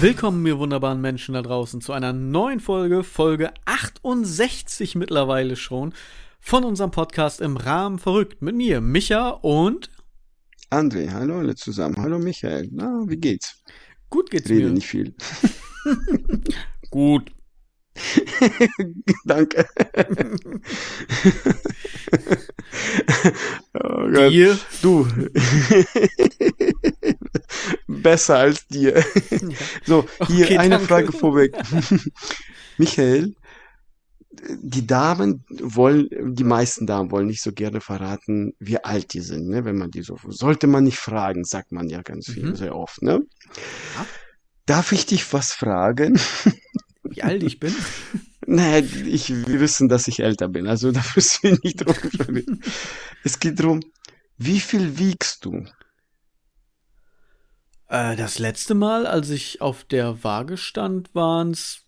Willkommen, ihr wunderbaren Menschen da draußen, zu einer neuen Folge, Folge 68 mittlerweile schon, von unserem Podcast im Rahmen verrückt. Mit mir, Micha und André. Hallo alle zusammen. Hallo Michael. Na, wie geht's? Gut geht's Rede mir. nicht viel. Gut. Danke. oh. Dir? Du. Besser als dir. So, hier Okay, eine danke. Frage vorweg. Michael, die Damen wollen, die meisten Damen wollen nicht so gerne verraten, wie alt die sind, ne? Wenn man die so, sollte man nicht fragen, sagt man ja ganz viel, Mhm. sehr oft, ne? Ja. Darf ich dich was fragen? Wie alt ich bin? Naja, ich, wir wissen, dass ich älter bin, also da müssen wir nicht drum reden. Es geht darum, wie viel wiegst du? Äh, das letzte Mal, als ich auf der Waage stand, waren's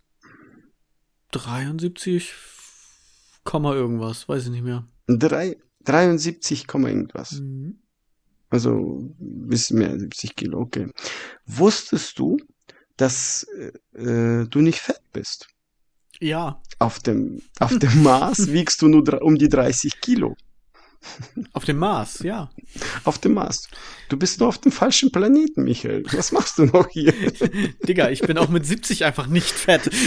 73, Komma irgendwas, weiß ich nicht mehr. Drei, 73, Komma irgendwas. Mhm. Also ein bisschen mehr, 70 Kilo, okay. Wusstest du, dass äh, du nicht fett bist? Ja, Auf dem, auf dem Mars wiegst du nur um die 30 Kilo. Auf dem Mars, ja. Auf dem Mars. Du bist nur auf dem falschen Planeten, Michael. Was machst du noch hier? Digga, ich bin auch mit 70 einfach nicht fett.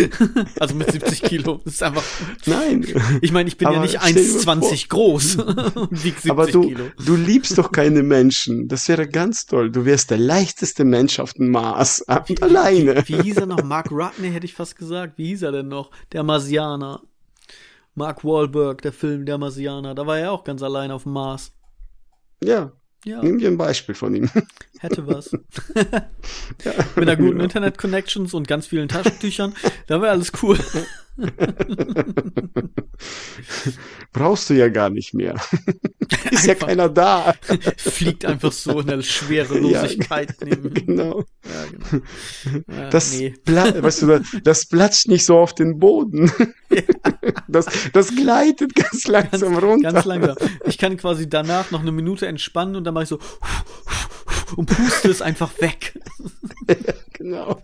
Also mit 70 Kilo. Das ist einfach. Nein. Ich meine, ich bin ja Aber nicht dir mal 1,20 groß und wieg 70 Aber du, Kilo. du liebst doch keine Menschen. Das wäre ganz toll. Du wärst der leichteste Mensch auf dem Mars. Und alleine. Wie, wie hieß er noch? Mark Rudney hätte ich fast gesagt. Wie hieß er denn noch? Der Marsianer. Mark Wahlberg, der Film Der Marsianer. Da war er auch ganz allein auf dem Mars. Ja, Ja, nimm dir ein Beispiel von ihm. hätte was. Ja, Mit einer guten genau. Internet-Connections und ganz vielen Taschentüchern. Da wäre alles cool. Brauchst du ja gar nicht mehr. Ist ja Einfach. keiner da. Fliegt einfach so in der Schwerelosigkeit neben ihm. Genau. Ja, genau. Ja, Das, nee. weißt du, das platscht nicht so auf den Boden. Das, das gleitet ganz langsam runter. Ganz langsam. Ich kann quasi danach noch eine Minute entspannen und dann mache ich so und puste es einfach weg. Genau.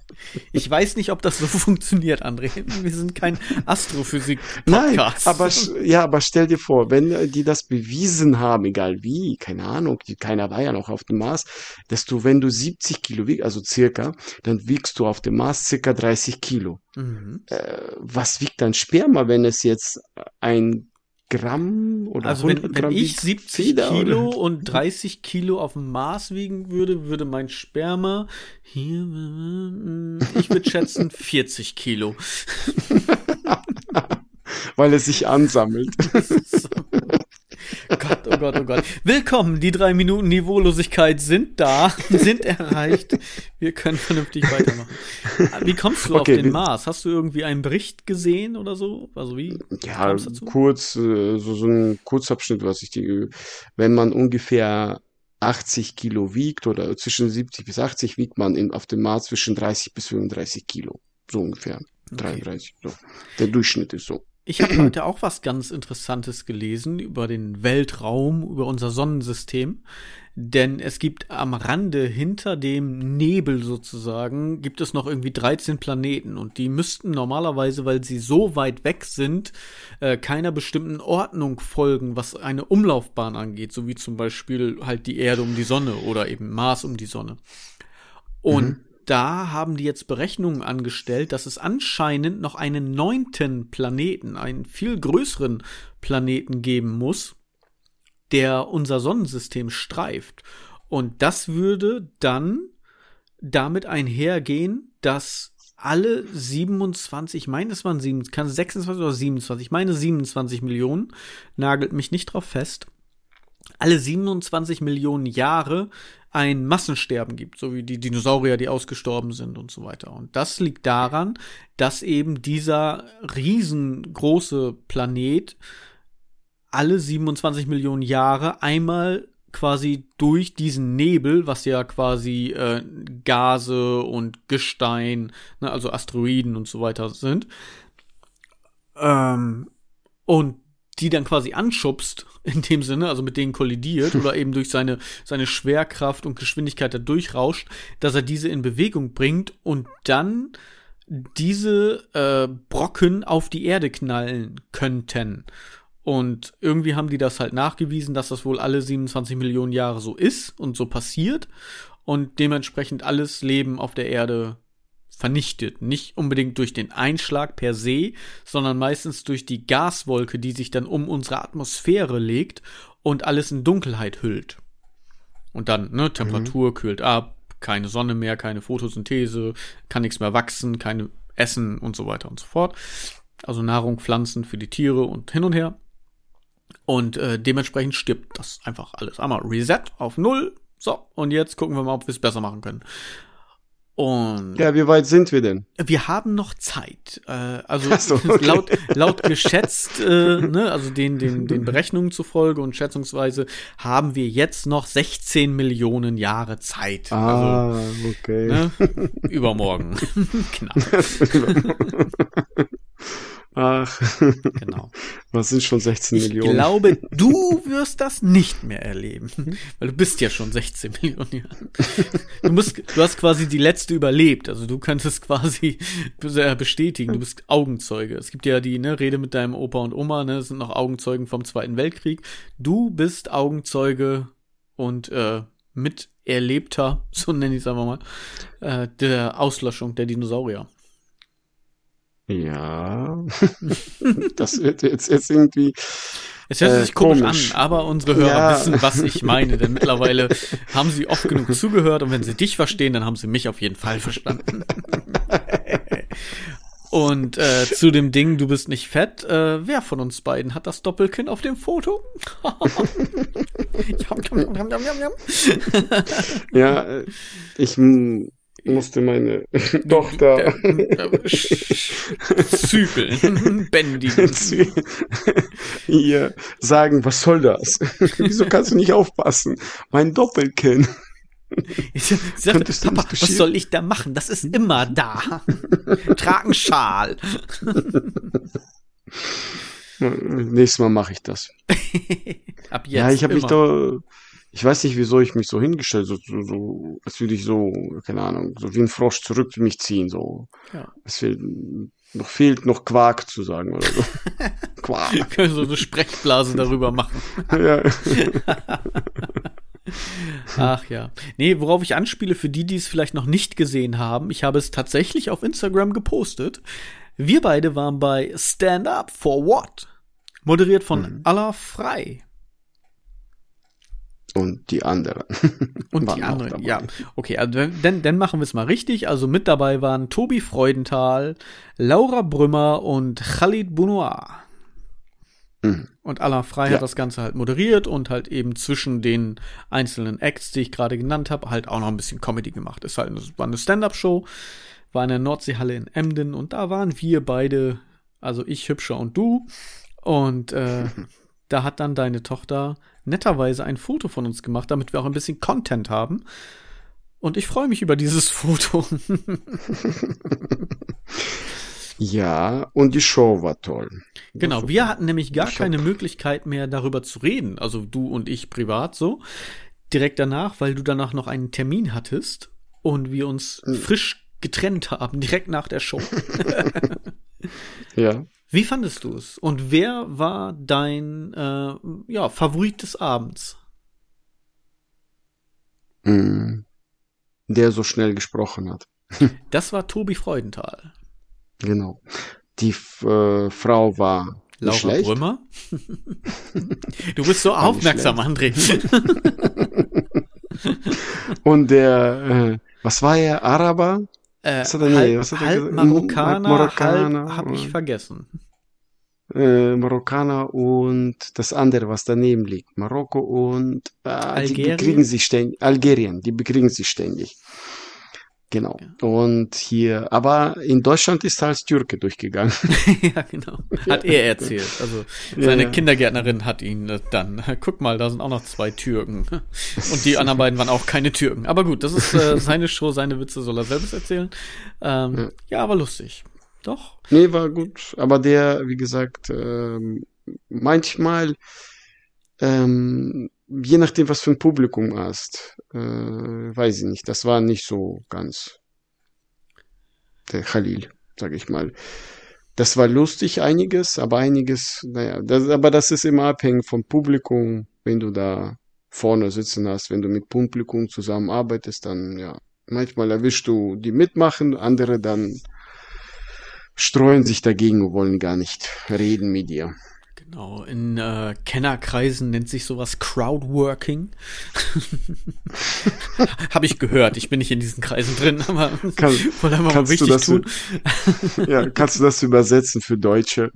Ich weiß nicht, ob das so funktioniert, André. Wir sind kein Nein, Astrophysik-Podcast. aber sch- ja, aber stell dir vor, wenn äh, die das bewiesen haben, egal wie, keine Ahnung, keiner war ja noch auf dem Mars, dass du, wenn du 70 Kilo wiegst, also circa, dann wiegst du auf dem Mars circa 30 Kilo. Mhm. Äh, was wiegt dein Sperma, wenn es jetzt ein Gramm oder Also 100 wenn, wenn Gramm ich wiegt? 70 Feder, Kilo oder? und 30 Kilo auf dem Mars wiegen würde, würde mein Sperma hier, ich würde schätzen 40 Kilo. Weil es sich ansammelt. Gott, oh Gott, oh Gott. Willkommen, die drei Minuten Niveaulosigkeit sind da, sind erreicht. Wir können vernünftig weitermachen. Wie kommst du Okay, auf den Mars? Hast du irgendwie einen Bericht gesehen oder so? Also wie? Ja, kurz, äh, so, so ein Kurzabschnitt, was ich die, wenn man ungefähr 80 Kilo wiegt oder zwischen 70 bis 80 wiegt man in, auf dem Mars zwischen 30 bis 35 Kilo. So ungefähr. 33, so. Der Durchschnitt ist so. Ich habe heute auch was ganz Interessantes gelesen über den Weltraum, über unser Sonnensystem. Denn es gibt am Rande hinter dem Nebel sozusagen, gibt es noch irgendwie 13 Planeten und die müssten normalerweise, weil sie so weit weg sind, äh, keiner bestimmten Ordnung folgen, was eine Umlaufbahn angeht, so wie zum Beispiel halt die Erde um die Sonne oder eben Mars um die Sonne. Und da haben die jetzt Berechnungen angestellt, dass es anscheinend noch einen neunten Planeten, einen viel größeren Planeten geben muss, der unser Sonnensystem streift. Und das würde dann damit einhergehen, dass alle 27, ich meine, es waren 27, kann es 26 oder 27, ich meine 27 Millionen, nagelt mich nicht drauf fest, alle 27 Millionen Jahre ein Massensterben gibt, so wie die Dinosaurier, die ausgestorben sind und so weiter. Und das liegt daran, dass eben dieser riesengroße Planet alle 27 Millionen Jahre einmal quasi durch diesen Nebel, was ja quasi äh, Gase und Gestein, ne, also Asteroiden und so weiter sind, ähm, und die dann quasi anschubst, in dem Sinne, also mit denen kollidiert oder eben durch seine, seine Schwerkraft und Geschwindigkeit da durchrauscht, dass er diese in Bewegung bringt und dann diese äh, Brocken auf die Erde knallen könnten. Und irgendwie haben die das halt nachgewiesen, dass das wohl alle 27 Millionen Jahre so ist und so passiert und dementsprechend alles Leben auf der Erde vernichtet. Nicht unbedingt durch den Einschlag per se, sondern meistens durch die Gaswolke, die sich dann um unsere Atmosphäre legt und alles in Dunkelheit hüllt. Und dann, ne, Temperatur mhm. kühlt ab, keine Sonne mehr, keine Photosynthese, kann nichts mehr wachsen, keine Essen und so weiter und so fort. Also Nahrung, Pflanzen für die Tiere und hin und her. Und äh, dementsprechend stirbt das einfach alles. Einmal Reset auf Null. So, und jetzt gucken wir mal, ob wir es besser machen können. Und ja, wie weit sind wir denn? Wir haben noch Zeit. Äh, also so, okay. laut, laut geschätzt, äh, ne, also den, den, den Berechnungen zufolge und schätzungsweise haben wir jetzt noch 16 Millionen Jahre Zeit. Ah, also, okay. Ne, übermorgen. Knapp. Ach, genau. Was sind schon 16 ich Millionen? Ich glaube, du wirst das nicht mehr erleben, weil du bist ja schon 16 Millionen Jahre. Du musst, du hast quasi die letzte überlebt, also du könntest quasi bestätigen, du bist Augenzeuge. Es gibt ja die ne, Rede mit deinem Opa und Oma, ne, das sind noch Augenzeugen vom Zweiten Weltkrieg. Du bist Augenzeuge und äh, Miterlebter, so nenne ich es einfach mal, äh, der Auslöschung der Dinosaurier. Ja, das wird jetzt, jetzt irgendwie. Es hört sich äh, komisch, komisch, an, aber unsere Hörer ja. wissen, was ich meine, denn mittlerweile haben sie oft genug zugehört und wenn sie dich verstehen, dann haben sie mich auf jeden Fall verstanden. und äh, zu dem Ding, du bist nicht fett, äh, wer von uns beiden hat das Doppelkinn auf dem Foto? ja, äh, ich musste meine Tochter zügeln, bändigen. Ihr sagen, was soll das? Wieso kannst du nicht aufpassen? Mein Doppelkinn. Ich sagte, Papa, was soll ich da machen? Das ist immer da. Trag einen Schal. Nächstes Mal mache ich das. Ab jetzt. Ja, ich habe mich da ich weiß nicht, wieso ich mich so hingestellt, so, so, so als würde ich so, keine Ahnung, so wie ein Frosch zurück mich ziehen, so. Ja. Es fehlt, noch fehlt noch Quark zu sagen oder so. Quark. Wir können so eine Sprechblase darüber machen. ja. Ach ja. Nee, worauf ich anspiele, für die, die es vielleicht noch nicht gesehen haben, ich habe es tatsächlich auf Instagram gepostet. Wir beide waren bei Stand Up for What? Moderiert von mhm. Allah Frei. Und die anderen. Und die anderen, ja. Okay, also dann, dann machen wir es mal richtig. Also mit dabei waren Tobi Freudenthal, Laura Brümmer und Khalid Bounoir. Mhm. Und Alain Frey ja. hat das Ganze halt moderiert und halt eben zwischen den einzelnen Acts, die ich gerade genannt habe, halt auch noch ein bisschen Comedy gemacht. Ist halt eine, war eine Stand-up-Show, war in der Nordseehalle in Emden und da waren wir beide, also ich, Hübscher und du. Und äh, da hat dann deine Tochter netterweise ein Foto von uns gemacht, damit wir auch ein bisschen Content haben. Und ich freue mich über dieses Foto. ja, und die Show war toll. Genau, wir hatten nämlich gar keine Möglichkeit mehr darüber zu reden. Also du und ich privat so. Direkt danach, weil du danach noch einen Termin hattest und wir uns hm. frisch getrennt haben, direkt nach der Show. ja. Wie fandest du es? Und wer war dein äh, ja, Favorit des Abends? Mm. Der so schnell gesprochen hat. das war Tobi Freudenthal. Genau. Die äh, Frau war Laura schlecht. Brümmer. du bist so aufmerksam, André. Und der, äh, was war er? Araber? Äh, was hat er, halb, was hat er halb Marokkaner, Marokkaner, halb habe ich vergessen. Äh, Marokkaner und das andere, was daneben liegt. Marokko und äh, Algerien? die bekriegen sich ständig. Algerien, die bekriegen sich ständig. Genau. Ja. Und hier, aber in Deutschland ist er als Türke durchgegangen. ja, genau. Hat ja. er erzählt. Also seine ja, Kindergärtnerin hat ihn dann. Guck mal, da sind auch noch zwei Türken. Und die anderen beiden waren auch keine Türken. Aber gut, das ist äh, seine Show, seine Witze soll er selbst erzählen. Ähm, ja. aber lustig. Doch. Nee, war gut. Aber der, wie gesagt, ähm, manchmal, ähm, je nachdem, was für ein Publikum hast, äh, weiß ich nicht, das war nicht so ganz der Khalil, sage ich mal. Das war lustig einiges, aber einiges, naja, das, aber das ist immer abhängig vom Publikum, wenn du da vorne sitzen hast, wenn du mit Publikum zusammenarbeitest, dann ja, manchmal erwischst du die mitmachen, andere dann streuen sich dagegen und wollen gar nicht reden mit dir. Genau, in äh, Kennerkreisen nennt sich sowas Crowdworking. Habe ich gehört. Ich bin nicht in diesen Kreisen drin, aber Kann, wollte einfach mal wichtig das, tun. ja, kannst du das übersetzen für Deutsche?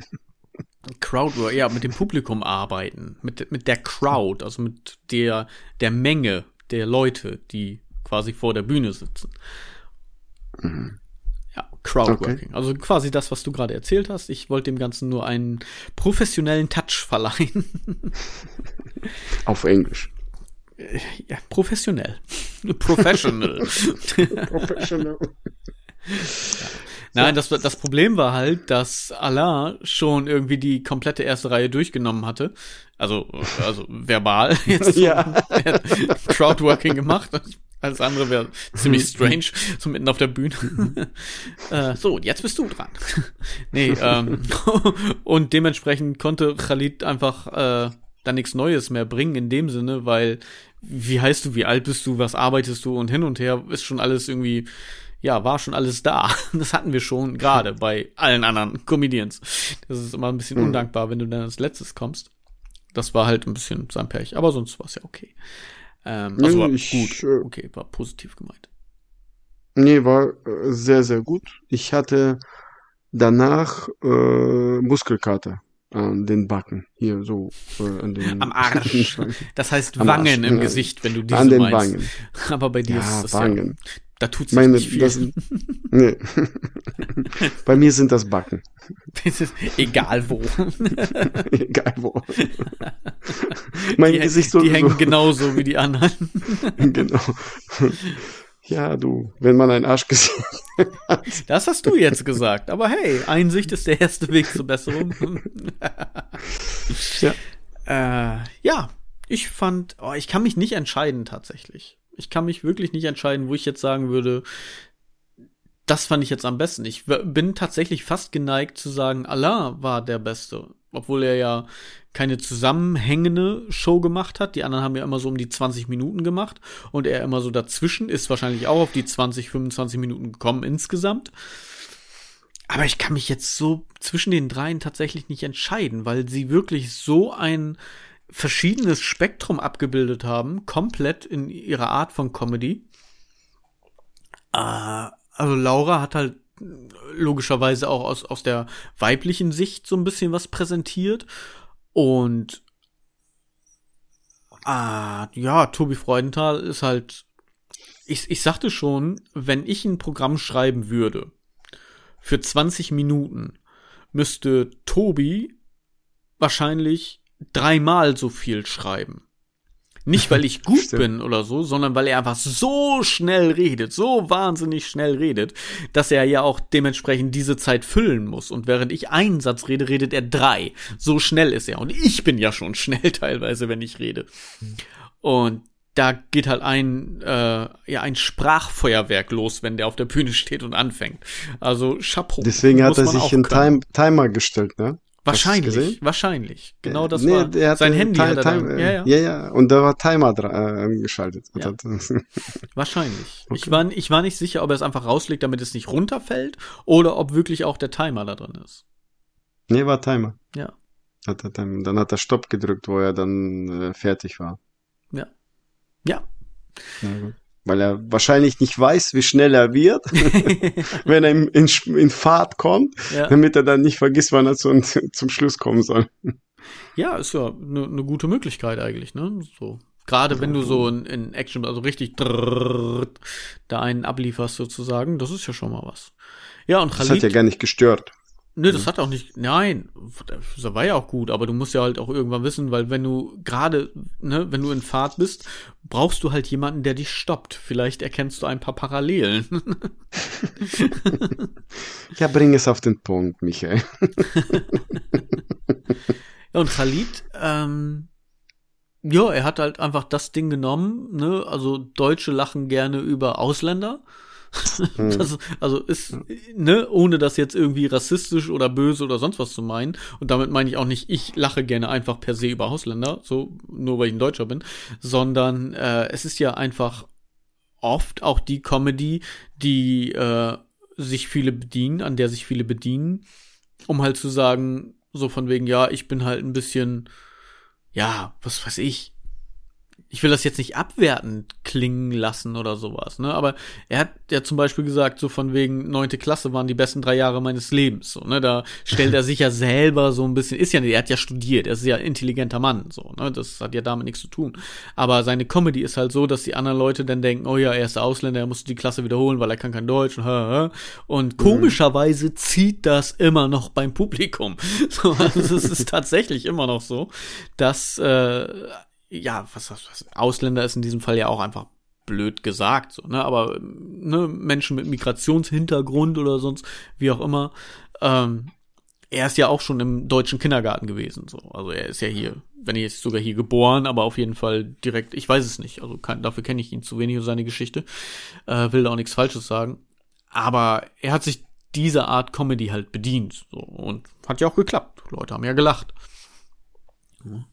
Crowdwork, ja, mit dem Publikum arbeiten, mit, mit der Crowd, also mit der, der Menge der Leute, die quasi vor der Bühne sitzen. Mhm. Crowdworking. Okay. Also quasi das, was du gerade erzählt hast. Ich wollte dem Ganzen nur einen professionellen Touch verleihen. Auf Englisch. Ja, professionell. Professional. Professional. Nein, das, das Problem war halt, dass Alain schon irgendwie die komplette erste Reihe durchgenommen hatte. Also, also verbal jetzt. Ja. Crowdworking gemacht. Alles andere wäre ziemlich strange, so mitten auf der Bühne. äh, so, jetzt bist du dran. nee, ähm, und dementsprechend konnte Khalid einfach äh, da nichts Neues mehr bringen in dem Sinne, weil wie heißt du, wie alt bist du, was arbeitest du und hin und her ist schon alles irgendwie, ja, war schon alles da. Das hatten wir schon gerade bei allen anderen Comedians. Das ist immer ein bisschen Mhm. undankbar, wenn du dann als letztes kommst. Das war halt ein bisschen sein Pech, aber sonst war es ja okay. Ähm, also war ich, gut, äh, okay, war positiv gemeint. Nee, war äh, sehr, sehr gut. Ich hatte danach äh, Muskelkater an den Backen. Hier so äh, an den Am Arsch. Das heißt Wangen Arsch, im. Gesicht, wenn du diese an den meinst. Wangen. Aber bei dir Ja, ist das Wangen. ja, da tut sich Meine, nicht viel. das, nee. Bei mir sind das Backen. Egal wo. Egal wo. mein die, Gesicht so, die hängen genauso wie die anderen. genau. Ja, du, wenn man ein Arschgesicht Das hast du jetzt gesagt. Aber hey, Einsicht ist der erste Weg zur Besserung. Ja. Äh, ja, ich fand, oh, ich kann mich nicht entscheiden tatsächlich. Ich kann mich wirklich nicht entscheiden, wo ich jetzt sagen würde, das fand ich jetzt am besten. Ich bin tatsächlich fast geneigt zu sagen, Allah war der Beste. Obwohl er ja keine zusammenhängende Show gemacht hat. Die anderen haben ja immer so um die 20 Minuten gemacht. Und er immer so dazwischen ist wahrscheinlich auch auf die 20, 25 Minuten gekommen insgesamt. Aber ich kann mich jetzt so zwischen den dreien tatsächlich nicht entscheiden, weil sie wirklich so ein verschiedenes Spektrum abgebildet haben, komplett in ihrer Art von Comedy. Äh, also Laura hat halt logischerweise auch aus, aus der weiblichen Sicht so ein bisschen was präsentiert. Und ah, ja, Tobi Freudenthal ist halt. Ich, ich sagte schon, wenn ich ein Programm schreiben würde, für 20 Minuten müsste Tobi wahrscheinlich dreimal so viel schreiben. Nicht, weil ich gut Stimmt. bin oder so, sondern weil er einfach so schnell redet, so wahnsinnig schnell redet, dass er ja auch dementsprechend diese Zeit füllen muss. Und während ich einen Satz rede, redet er drei. So schnell ist er. Und ich bin ja schon schnell teilweise, wenn ich rede. Und da geht halt ein, äh, ja, ein Sprachfeuerwerk los, wenn der auf der Bühne steht und anfängt. Also Chapeau. Deswegen hat er sich einen. Time Timer gestellt, ne? Wahrscheinlich, wahrscheinlich. Genau das Nee, war der sein Handy. Ti- Hat er Time- dann. äh, Ja, ja, ja, ja. Und da war Timer äh, angeschaltet. Ja. Wahrscheinlich. Ich, Okay. war, ich war nicht sicher, ob er es einfach rauslegt, damit es nicht runterfällt, oder ob wirklich auch der Timer da drin ist. nee, war Timer. Ja. Hat er Timer. Dann hat er Stopp gedrückt, wo er dann äh, fertig war. Ja. Ja, gut. Weil er wahrscheinlich nicht weiß, wie schnell er wird, wenn er in, in, in Fahrt kommt, ja. damit er dann nicht vergisst, wann er zum, zum Schluss kommen soll. Ja, ist ja eine ne gute Möglichkeit eigentlich, ne? So. Gerade wenn du so in, in Action, also richtig drrrrt, da einen ablieferst sozusagen, das ist ja schon mal was. Ja, und Das hat Khalid, ja gar nicht gestört. Ne, das hat auch nicht, nein, das war ja auch gut, aber du musst ja halt auch irgendwann wissen, weil wenn du gerade, ne, wenn du in Fahrt bist, brauchst du halt jemanden, der dich stoppt. Vielleicht erkennst du ein paar Parallelen. Ja, bring es auf den Punkt, Michael. Ja, und Khalid, ähm, ja, er hat halt einfach das Ding genommen, ne? Also Deutsche lachen gerne über Ausländer. Hm. Das, also ist, ne, ohne das jetzt irgendwie rassistisch oder böse oder sonst was zu meinen. Und damit meine ich auch nicht, ich lache gerne einfach per se über Ausländer, so nur weil ich ein Deutscher bin, sondern äh, es ist ja einfach oft auch die Comedy, die äh, sich viele bedienen, an der sich viele bedienen, um halt zu sagen, so von wegen, ja, ich bin halt ein bisschen, ja, was weiß ich, ich will das jetzt nicht abwertend klingen lassen oder sowas, ne? Aber er hat ja zum Beispiel gesagt, so von wegen neunte Klasse waren die besten drei Jahre meines Lebens, so, ne? Da stellt er sich ja selber so ein bisschen, ist ja, er hat ja studiert, er ist ja ein intelligenter Mann, so, ne? Das hat ja damit nichts zu tun. Aber seine Comedy ist halt so, dass die anderen Leute dann denken, oh ja, er ist der Ausländer, er muss die Klasse wiederholen, weil er kann kein Deutsch und, und komischerweise zieht das immer noch beim Publikum. So, also es ist tatsächlich immer noch so, dass äh, ja, was, was, was, Ausländer ist in diesem Fall ja auch einfach blöd gesagt, so, ne, aber, ne, Menschen mit Migrationshintergrund oder sonst, wie auch immer, ähm, er ist ja auch schon im deutschen Kindergarten gewesen, so, also er ist ja hier, wenn er jetzt sogar hier geboren, aber auf jeden Fall direkt, ich weiß es nicht, also kann, dafür kenne ich ihn zu wenig und seine Geschichte, äh, will da auch nichts Falsches sagen, aber er hat sich dieser Art Comedy halt bedient, so, und hat ja auch geklappt, Leute haben ja gelacht. Ja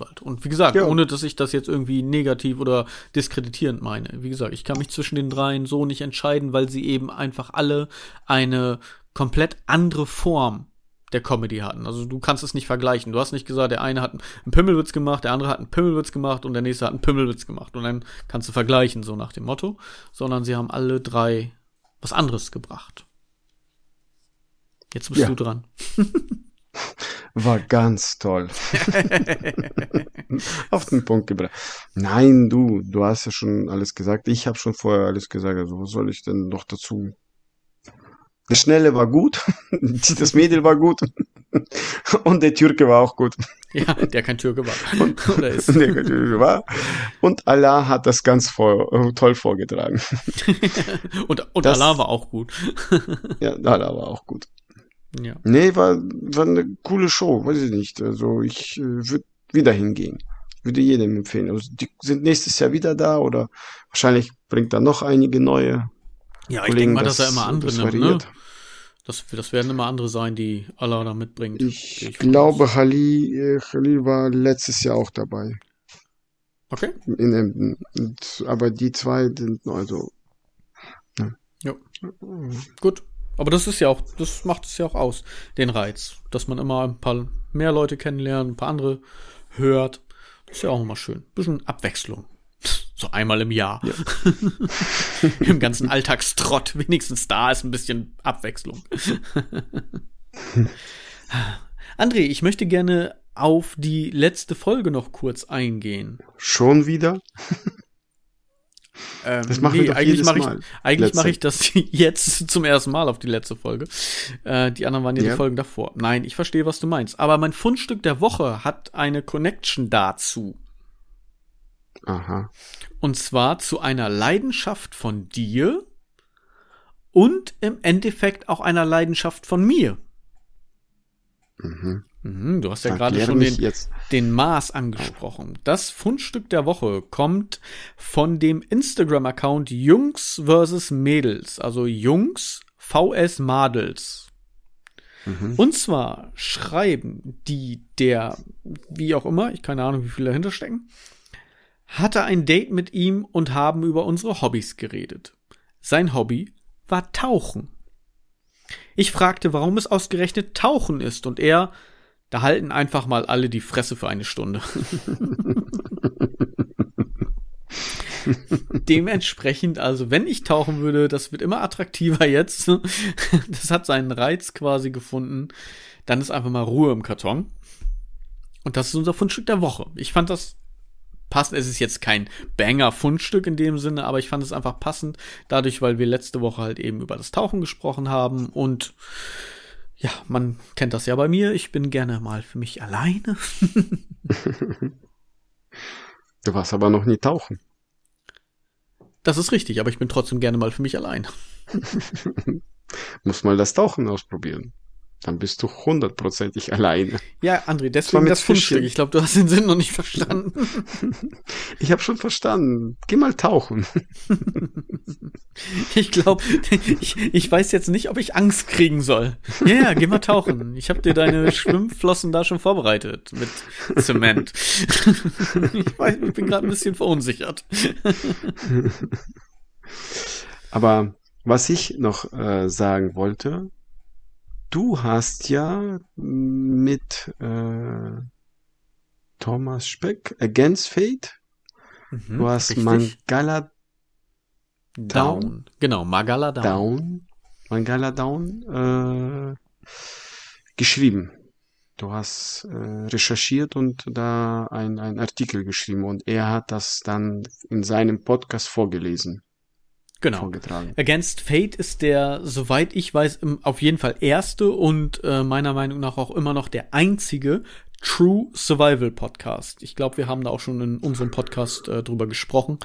halt. Und wie gesagt, ja. ohne dass ich das jetzt irgendwie negativ oder diskreditierend meine. Wie gesagt, ich kann mich zwischen den dreien so nicht entscheiden, weil sie eben einfach alle eine komplett andere Form der Comedy hatten. Also du kannst es nicht vergleichen. Du hast nicht gesagt, der eine hat einen Pimmelwitz gemacht, der andere hat einen Pimmelwitz gemacht und der nächste hat einen Pimmelwitz gemacht. Und dann kannst du vergleichen, so nach dem Motto. Sondern sie haben alle drei was anderes gebracht. Jetzt bist ja. du dran. War ganz toll. Auf den Punkt gebracht. Nein, du, du hast ja schon alles gesagt. Ich habe schon vorher alles gesagt. Also was soll ich denn noch dazu? Der Schnelle war gut, das Mädel war gut und der Türke war auch gut. Ja, der kein Türke war. Und, Oder ist. Der kein Türke war. Und Allah hat das ganz vor, toll vorgetragen. und und das, Allah war auch gut. ja, Allah war auch gut. Ja. Nee, war, war eine coole Show, weiß ich nicht. Also ich äh, würde wieder hingehen. Würde jedem empfehlen. Also die sind nächstes Jahr wieder da oder wahrscheinlich bringt da noch einige neue. Ja, ich denke mal, dass er immer andere nimmt, ne? Das, das werden immer andere sein, die Allah da mitbringt. Ich, ich glaube, Halil, äh, Halil war letztes Jahr auch dabei. Okay. In Emden. Und, aber die zwei sind also. Ja. ja. Gut. Aber das ist ja auch, das macht es ja auch aus, den Reiz, dass man immer ein paar mehr Leute kennenlernt, ein paar andere hört. Das ist ja auch immer schön. bisschen Abwechslung. So einmal im Jahr. Ja. Im ganzen Alltagstrott. Wenigstens da ist ein bisschen Abwechslung. André, ich möchte gerne auf die letzte Folge noch kurz eingehen. Schon wieder? Ähm, das machen nee, wir eigentlich mache ich, eigentlich mache ich das jetzt zum ersten Mal auf die letzte Folge. Äh, die anderen waren ja, ja die Folgen davor. Nein, ich verstehe, was du meinst. Aber mein Fundstück der Woche hat eine Connection dazu. Aha. Und zwar zu einer Leidenschaft von dir und im Endeffekt auch einer Leidenschaft von mir. Mhm. Mhm, du hast ja gerade schon den, den Mars angesprochen. Das Fundstück der Woche kommt von dem Instagram-Account Jungs vs. Mädels, also Jungs VS Madels. Mhm. Und zwar schreiben die der, wie auch immer, ich keine Ahnung, wie viele dahinter stecken, hatte ein Date mit ihm und haben über unsere Hobbys geredet. Sein Hobby war Tauchen. Ich fragte, warum es ausgerechnet Tauchen ist, und er, da halten einfach mal alle die Fresse für eine Stunde. Dementsprechend, also wenn ich tauchen würde, das wird immer attraktiver jetzt. Das hat seinen Reiz quasi gefunden. Dann ist einfach mal Ruhe im Karton. Und das ist unser Fundstück der Woche. Ich fand das passend. Es ist jetzt kein Banger-Fundstück in dem Sinne, aber ich fand es einfach passend, dadurch, weil wir letzte Woche halt eben über das Tauchen gesprochen haben und ja, man kennt das ja bei mir. Ich bin gerne mal für mich alleine. du warst aber noch nie tauchen. Das ist richtig, aber ich bin trotzdem gerne mal für mich allein. Muss mal das Tauchen ausprobieren. Dann bist du hundertprozentig alleine. Ja, André, deswegen das Fundstück. Ich glaube, du hast den Sinn noch nicht verstanden. ich habe schon verstanden. Geh mal tauchen. ich glaube, ich, ich weiß jetzt nicht, ob ich Angst kriegen soll. Ja, ja, geh mal tauchen. Ich habe dir deine Schwimmflossen da schon vorbereitet mit Zement. ich, weiß, ich bin gerade ein bisschen verunsichert. Aber was ich noch äh, sagen wollte, du hast ja mit äh, Thomas Speck Against Fate, mhm, du hast richtig. Mangala Down. Down. Genau, Magala Down. Down. Mangala Down äh, geschrieben. Du hast äh, recherchiert und da ein, ein Artikel geschrieben und er hat das dann in seinem Podcast vorgelesen genau. Against Fate ist der, soweit ich weiß, auf jeden Fall erste und äh, meiner Meinung nach auch immer noch der einzige True Survival Podcast. Ich glaube, wir haben da auch schon in unserem Podcast äh, drüber gesprochen.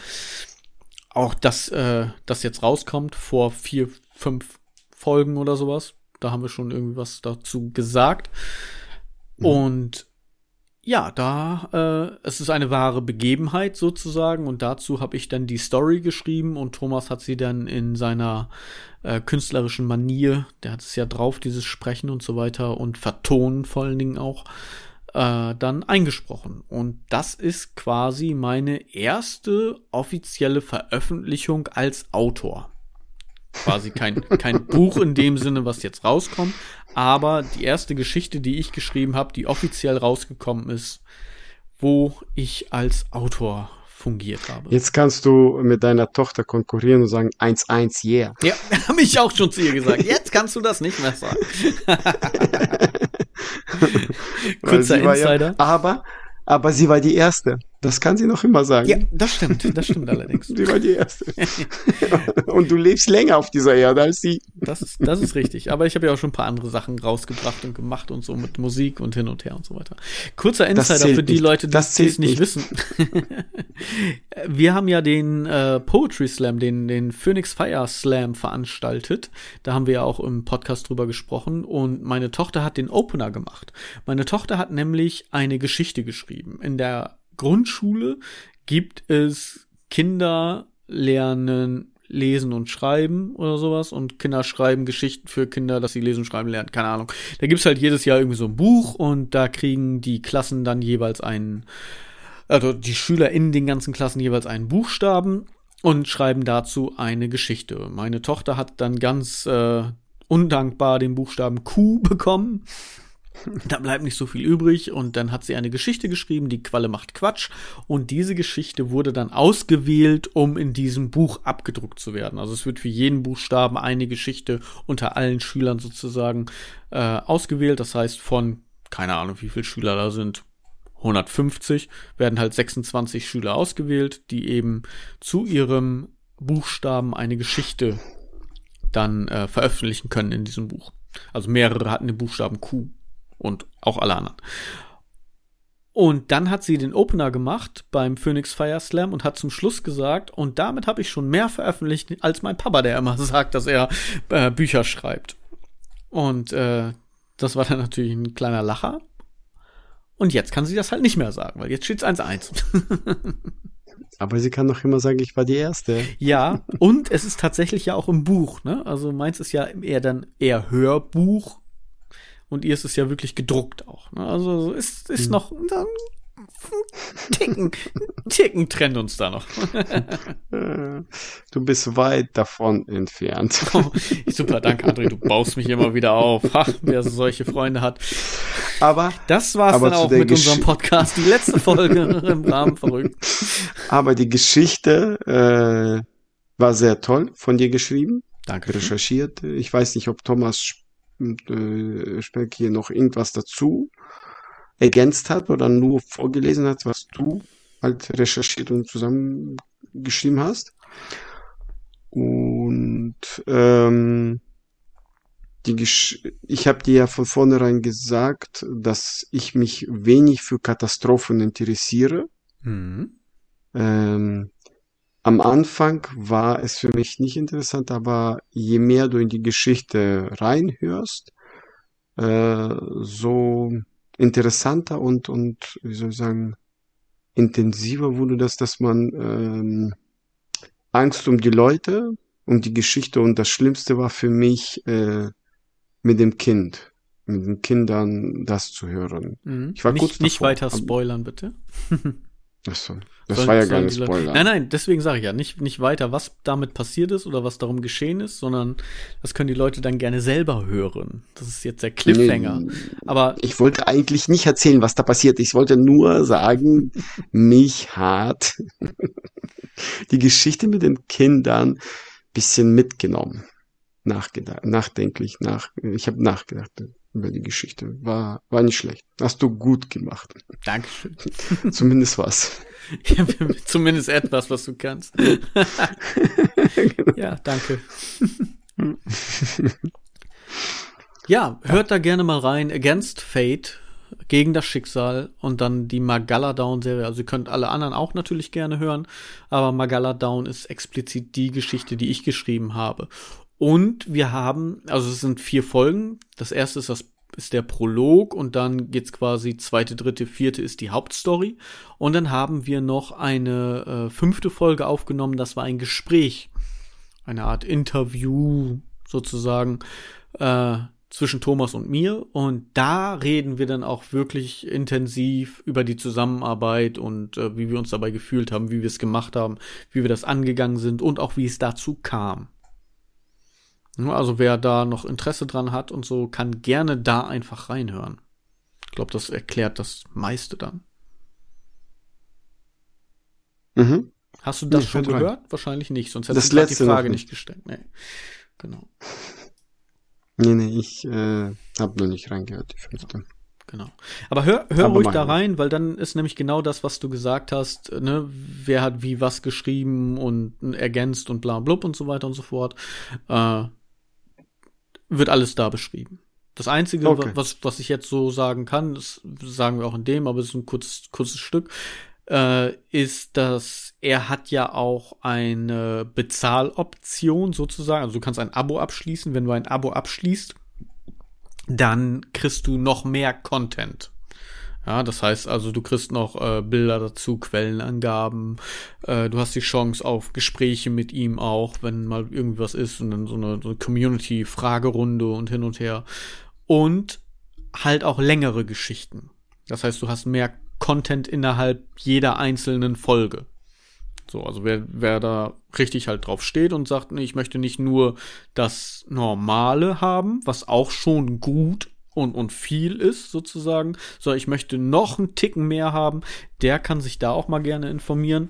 Auch dass äh, das jetzt rauskommt vor vier, fünf Folgen oder sowas. Da haben wir schon irgendwie was dazu gesagt. Mhm. Und ja, da, äh, es ist eine wahre Begebenheit sozusagen und dazu habe ich dann die Story geschrieben und Thomas hat sie dann in seiner äh, künstlerischen Manier, der hat es ja drauf, dieses Sprechen und so weiter und Vertonen vor allen Dingen auch, äh, dann eingesprochen. Und das ist quasi meine erste offizielle Veröffentlichung als Autor quasi kein, kein Buch in dem Sinne, was jetzt rauskommt, aber die erste Geschichte, die ich geschrieben habe, die offiziell rausgekommen ist, wo ich als Autor fungiert habe. Jetzt kannst du mit deiner Tochter konkurrieren und sagen 1-1, yeah. Ja, habe ich auch schon zu ihr gesagt. Jetzt kannst du das nicht mehr sagen. Kurzer Insider. Ja, aber, aber sie war die erste. Das kann sie noch immer sagen. Ja, das stimmt, das stimmt allerdings. Sie war die Erste. und du lebst länger auf dieser Erde als sie. Das ist, das ist richtig. Aber ich habe ja auch schon ein paar andere Sachen rausgebracht und gemacht und so mit Musik und hin und her und so weiter. Kurzer Insider für die nicht. Leute, die es nicht, nicht wissen. Wir haben ja den äh, Poetry Slam, den, den Phoenix Fire Slam veranstaltet. Da haben wir ja auch im Podcast drüber gesprochen. Und meine Tochter hat den Opener gemacht. Meine Tochter hat nämlich eine Geschichte geschrieben. In der Grundschule gibt es Kinder lernen lesen und schreiben oder sowas und Kinder schreiben Geschichten für Kinder, dass sie lesen und schreiben lernen, keine Ahnung. Da gibt's halt jedes Jahr irgendwie so ein Buch und da kriegen die Klassen dann jeweils einen, also die Schüler in den ganzen Klassen jeweils einen Buchstaben und schreiben dazu eine Geschichte. Meine Tochter hat dann ganz äh, undankbar den Buchstaben Q bekommen da bleibt nicht so viel übrig und dann hat sie eine Geschichte geschrieben, die Qualle macht Quatsch und diese Geschichte wurde dann ausgewählt, um in diesem Buch abgedruckt zu werden. Also es wird für jeden Buchstaben eine Geschichte unter allen Schülern sozusagen äh, ausgewählt. Das heißt von, keine Ahnung, wie viele Schüler da sind, 150 werden halt 26 Schüler ausgewählt, die eben zu ihrem Buchstaben eine Geschichte dann äh, veröffentlichen können in diesem Buch. Also mehrere hatten den Buchstaben Q und auch alle anderen. Und dann hat sie den Opener gemacht beim Phoenix Fire Slam und hat zum Schluss gesagt, und damit habe ich schon mehr veröffentlicht als mein Papa, der immer sagt, dass er äh, Bücher schreibt. Und äh, das war dann natürlich ein kleiner Lacher. Und jetzt kann sie das halt nicht mehr sagen, weil jetzt steht es 1-1. Aber sie kann doch immer sagen, ich war die Erste. Ja, und es ist tatsächlich ja auch im Buch, ne? Also meins ist ja eher dann eher Hörbuch und ihr ist es ja wirklich gedruckt auch. Ne? Also ist, ist mhm. noch ein Ticken, Ticken trennt uns da noch. du bist weit davon entfernt. Oh, super, danke André, du baust mich immer wieder auf. Ach, wer solche Freunde hat. Aber das war's aber dann auch mit Gesch unserem Podcast, die letzte Folge im Rahmen verrückt. Aber die Geschichte äh, war sehr toll von dir geschrieben. Danke. Recherchiert. Ich weiß nicht, ob Thomas äh, Speck hier noch irgendwas dazu ergänzt hat oder nur vorgelesen hat, was du halt recherchiert und zusammengeschrieben hast. Und ähm, die Gesch ich habe dir ja von vornherein gesagt, dass ich mich wenig für Katastrophen interessiere. Mhm. Ähm, am Anfang war es für mich nicht interessant, aber je mehr du in die Geschichte reinhörst, äh, so interessanter und, und, wie soll ich sagen, intensiver wurde das, dass man ähm, Angst um die Leute, um die Geschichte und das Schlimmste war für mich äh, mit dem Kind, mit den Kindern das zu hören. Mhm. Ich war nicht, kurz davor, nicht weiter spoilern, bitte. Achso, das Sollen- war ja gar nicht Spoiler. Nein, nein, deswegen sage ich ja nicht, nicht weiter, was damit passiert ist oder was darum geschehen ist, sondern das können die Leute dann gerne selber hören. Das ist jetzt der Cliffhanger. Nee, Aber Ich wollte eigentlich nicht erzählen, was da passiert. Ich wollte nur sagen, mich hat die Geschichte mit den Kindern bisschen mitgenommen. Nachgedacht, nachdenklich, nach, ich habe nachgedacht über die Geschichte. War, war nicht schlecht. Hast du gut gemacht. Dankeschön. Zumindest was. Ja, Zumindest etwas, was du kannst. ja, danke. ja, hört da gerne mal rein. Against Fate, gegen das Schicksal und dann die Magalla Down Serie. Also ihr könnt alle anderen auch natürlich gerne hören, aber Magalla Down ist explizit die Geschichte, die ich geschrieben habe. Und wir haben, also es sind vier Folgen. Das erste ist das ist der Prolog und dann geht's quasi zweite, dritte, vierte ist die Hauptstory und dann haben wir noch eine äh, fünfte Folge aufgenommen. Das war ein Gespräch, eine Art Interview sozusagen äh, zwischen Thomas und mir und da reden wir dann auch wirklich intensiv über die Zusammenarbeit und äh, wie wir uns dabei gefühlt haben, wie wir es gemacht haben, wie wir das angegangen sind und auch wie es dazu kam. Ja, Also wer da noch Interesse dran hat und so, kann gerne da einfach reinhören. Ich glaube, das erklärt das meiste dann. Mhm. Hast du das Ich schon hört rein. gehört? Wahrscheinlich nicht, sonst hättest du die Frage nicht. nicht gestellt. Nee. Genau, Nee, nee, ich äh, habe noch nicht reingehört, die fünfte. genau. Aber hör, hör Aber ruhig da rein, weil dann ist nämlich genau das, was du gesagt hast, ne? Wer hat wie was geschrieben und ergänzt und bla blub und so weiter und so fort. Äh, wird alles da beschrieben. Das Einzige, Okay. was, was ich jetzt so sagen kann, das sagen wir auch in dem, aber es ist ein kurzes, kurzes Stück, äh, ist, dass er hat ja auch eine Bezahloption sozusagen. Also du kannst ein Abo abschließen. Wenn du ein Abo abschließt, dann kriegst du noch mehr Content. Ja, das heißt also, du kriegst noch äh, Bilder dazu, Quellenangaben, äh, du hast die Chance auf Gespräche mit ihm auch, wenn mal irgendwas ist und dann so eine, so eine Community-Fragerunde und hin und her. Und halt auch längere Geschichten. Das heißt, du hast mehr Content innerhalb jeder einzelnen Folge. So, also wer, wer da richtig halt drauf steht und sagt, nee, ich möchte nicht nur das Normale haben, was auch schon gut und, und viel ist, sozusagen, sondern ich möchte noch einen Ticken mehr haben, der kann sich da auch mal gerne informieren.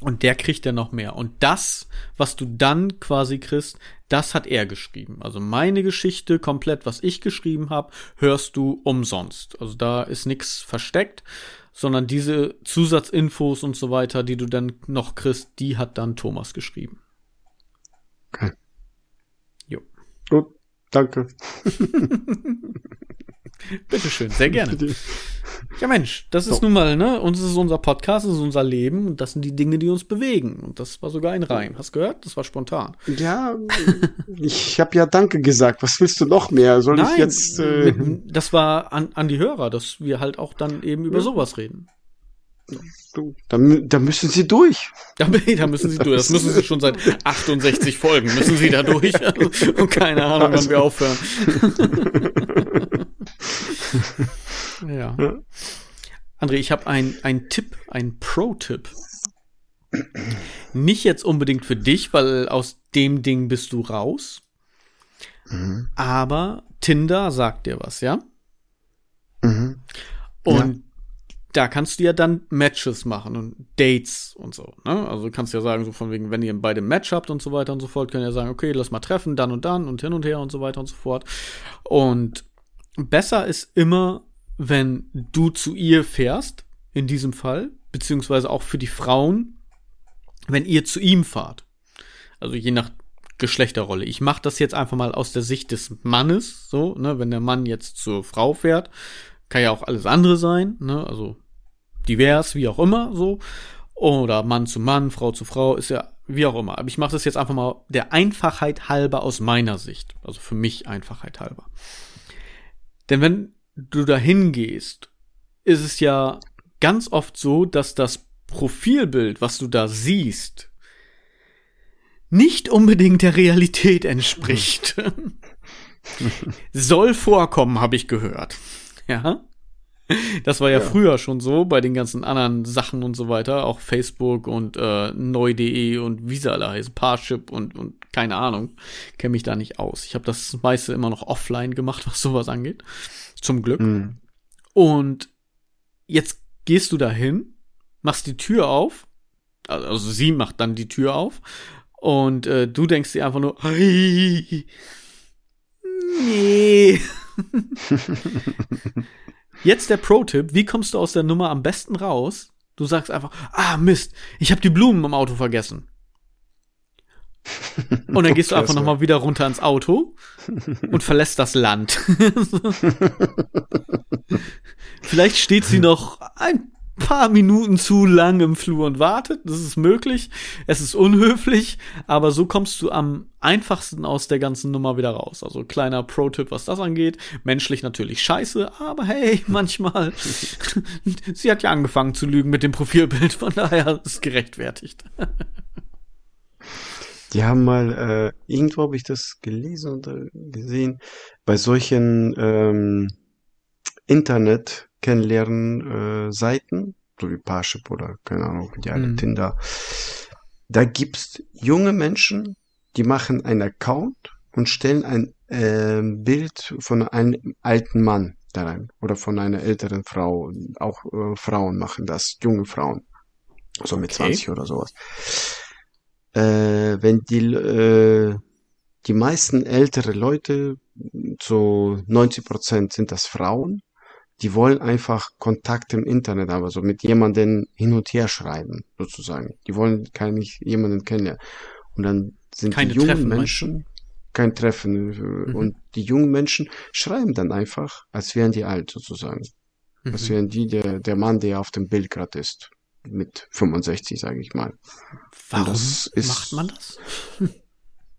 Und der kriegt ja noch mehr. Und das, was du dann quasi kriegst, das hat er geschrieben. Also meine Geschichte, komplett, was ich geschrieben habe, hörst du umsonst. Also da ist nichts versteckt, sondern diese Zusatzinfos und so weiter, die du dann noch kriegst, die hat dann Thomas geschrieben. Okay. Jo. Gut, danke. Bitteschön, sehr gerne. Ja, Mensch, das ist nun mal, ne? Uns ist unser Podcast, das ist unser Leben und das sind die Dinge, die uns bewegen. Und das war sogar ein Reim. Hast gehört? Das war spontan. Ja, ich habe ja Danke gesagt. Was willst du noch mehr? Soll ich jetzt? Äh, das war an, an die Hörer, dass wir halt auch dann eben über Ja. sowas reden. Du, da, da müssen sie durch. Da, da müssen sie durch. Das müssen sie schon seit 68 Folgen müssen sie da durch. Und keine Ahnung, wann wir aufhören. ja. Ja. André, ich habe ein, ein Tipp, ein Pro-Tipp. Nicht jetzt unbedingt für dich, weil aus dem Ding bist du raus. Mhm. Aber Tinder sagt dir was, ja? Mhm. Und da kannst du ja dann Matches machen und Dates und so. Ne? Also du kannst ja sagen, so von wegen, wenn ihr beide Match habt und so weiter und so fort, könnt ihr sagen, okay, lass mal treffen, dann und dann und hin und her und so weiter und so fort. Und besser ist immer, wenn du zu ihr fährst, in diesem Fall, beziehungsweise auch für die Frauen, wenn ihr zu ihm fahrt. Also je nach Geschlechterrolle. Ich mache das jetzt einfach mal aus der Sicht des Mannes, so, ne, wenn der Mann jetzt zur Frau fährt, kann ja auch alles andere sein, ne, also divers, wie auch immer, so. Oder Mann zu Mann, Frau zu Frau, ist ja wie auch immer. Aber ich mache das jetzt einfach mal der Einfachheit halber aus meiner Sicht. Also für mich Einfachheit halber. Denn wenn du da hingehst, ist es ja ganz oft so, dass das Profilbild, was du da siehst, nicht unbedingt der Realität entspricht. Soll vorkommen, habe ich gehört. Ja. Das war ja, ja, früher schon so bei den ganzen anderen Sachen und so weiter, auch Facebook und äh, neu.de und wie sie alle heißen, Parship und, und keine Ahnung, kenne mich da nicht aus. Ich habe das meiste immer noch offline gemacht, was sowas angeht. Zum Glück. Mhm. Und jetzt gehst du dahin, machst die Tür auf, also sie macht dann die Tür auf und äh, du denkst dir einfach nur, nee. Jetzt der Pro-Tipp, wie kommst du aus der Nummer am besten raus? Du sagst einfach, ah Mist, ich habe die Blumen im Auto vergessen. Und dann gehst du einfach nochmal wieder runter ins Auto und verlässt das Land. Vielleicht steht sie noch ein paar Minuten zu lang im Flur und wartet. Das ist möglich. Es ist unhöflich, aber so kommst du am einfachsten aus der ganzen Nummer wieder raus. Also kleiner Pro-Tipp, was das angeht. Menschlich natürlich scheiße, aber hey, manchmal. sie hat ja angefangen zu lügen mit dem Profilbild, von daher ist es gerechtfertigt. Die haben mal, äh, irgendwo habe ich das gelesen oder gesehen, bei solchen ähm, Internet kennenlernen äh, Seiten, so wie Parship oder keine Ahnung, die alle mhm. Tinder. Da gibt's junge Menschen, die machen einen Account und stellen ein äh, Bild von einem alten Mann da rein oder von einer älteren Frau. Auch äh, Frauen machen das, junge Frauen, so mit okay. 20 oder sowas. Äh, wenn die äh, die meisten ältere Leute, so 90 Prozent sind das Frauen, die wollen einfach Kontakt im Internet haben, also mit jemandem hin und her schreiben, sozusagen. Die wollen nicht jemanden kennenlernen. Und dann sind Keine die jungen Treffen, Menschen kein Treffen. Mhm. Und die jungen Menschen schreiben dann einfach, als wären die alt, sozusagen. Mhm. Als wären die der, der Mann, der auf dem Bild gerade ist. Mit 65, sage ich mal. Warum ist, macht man das?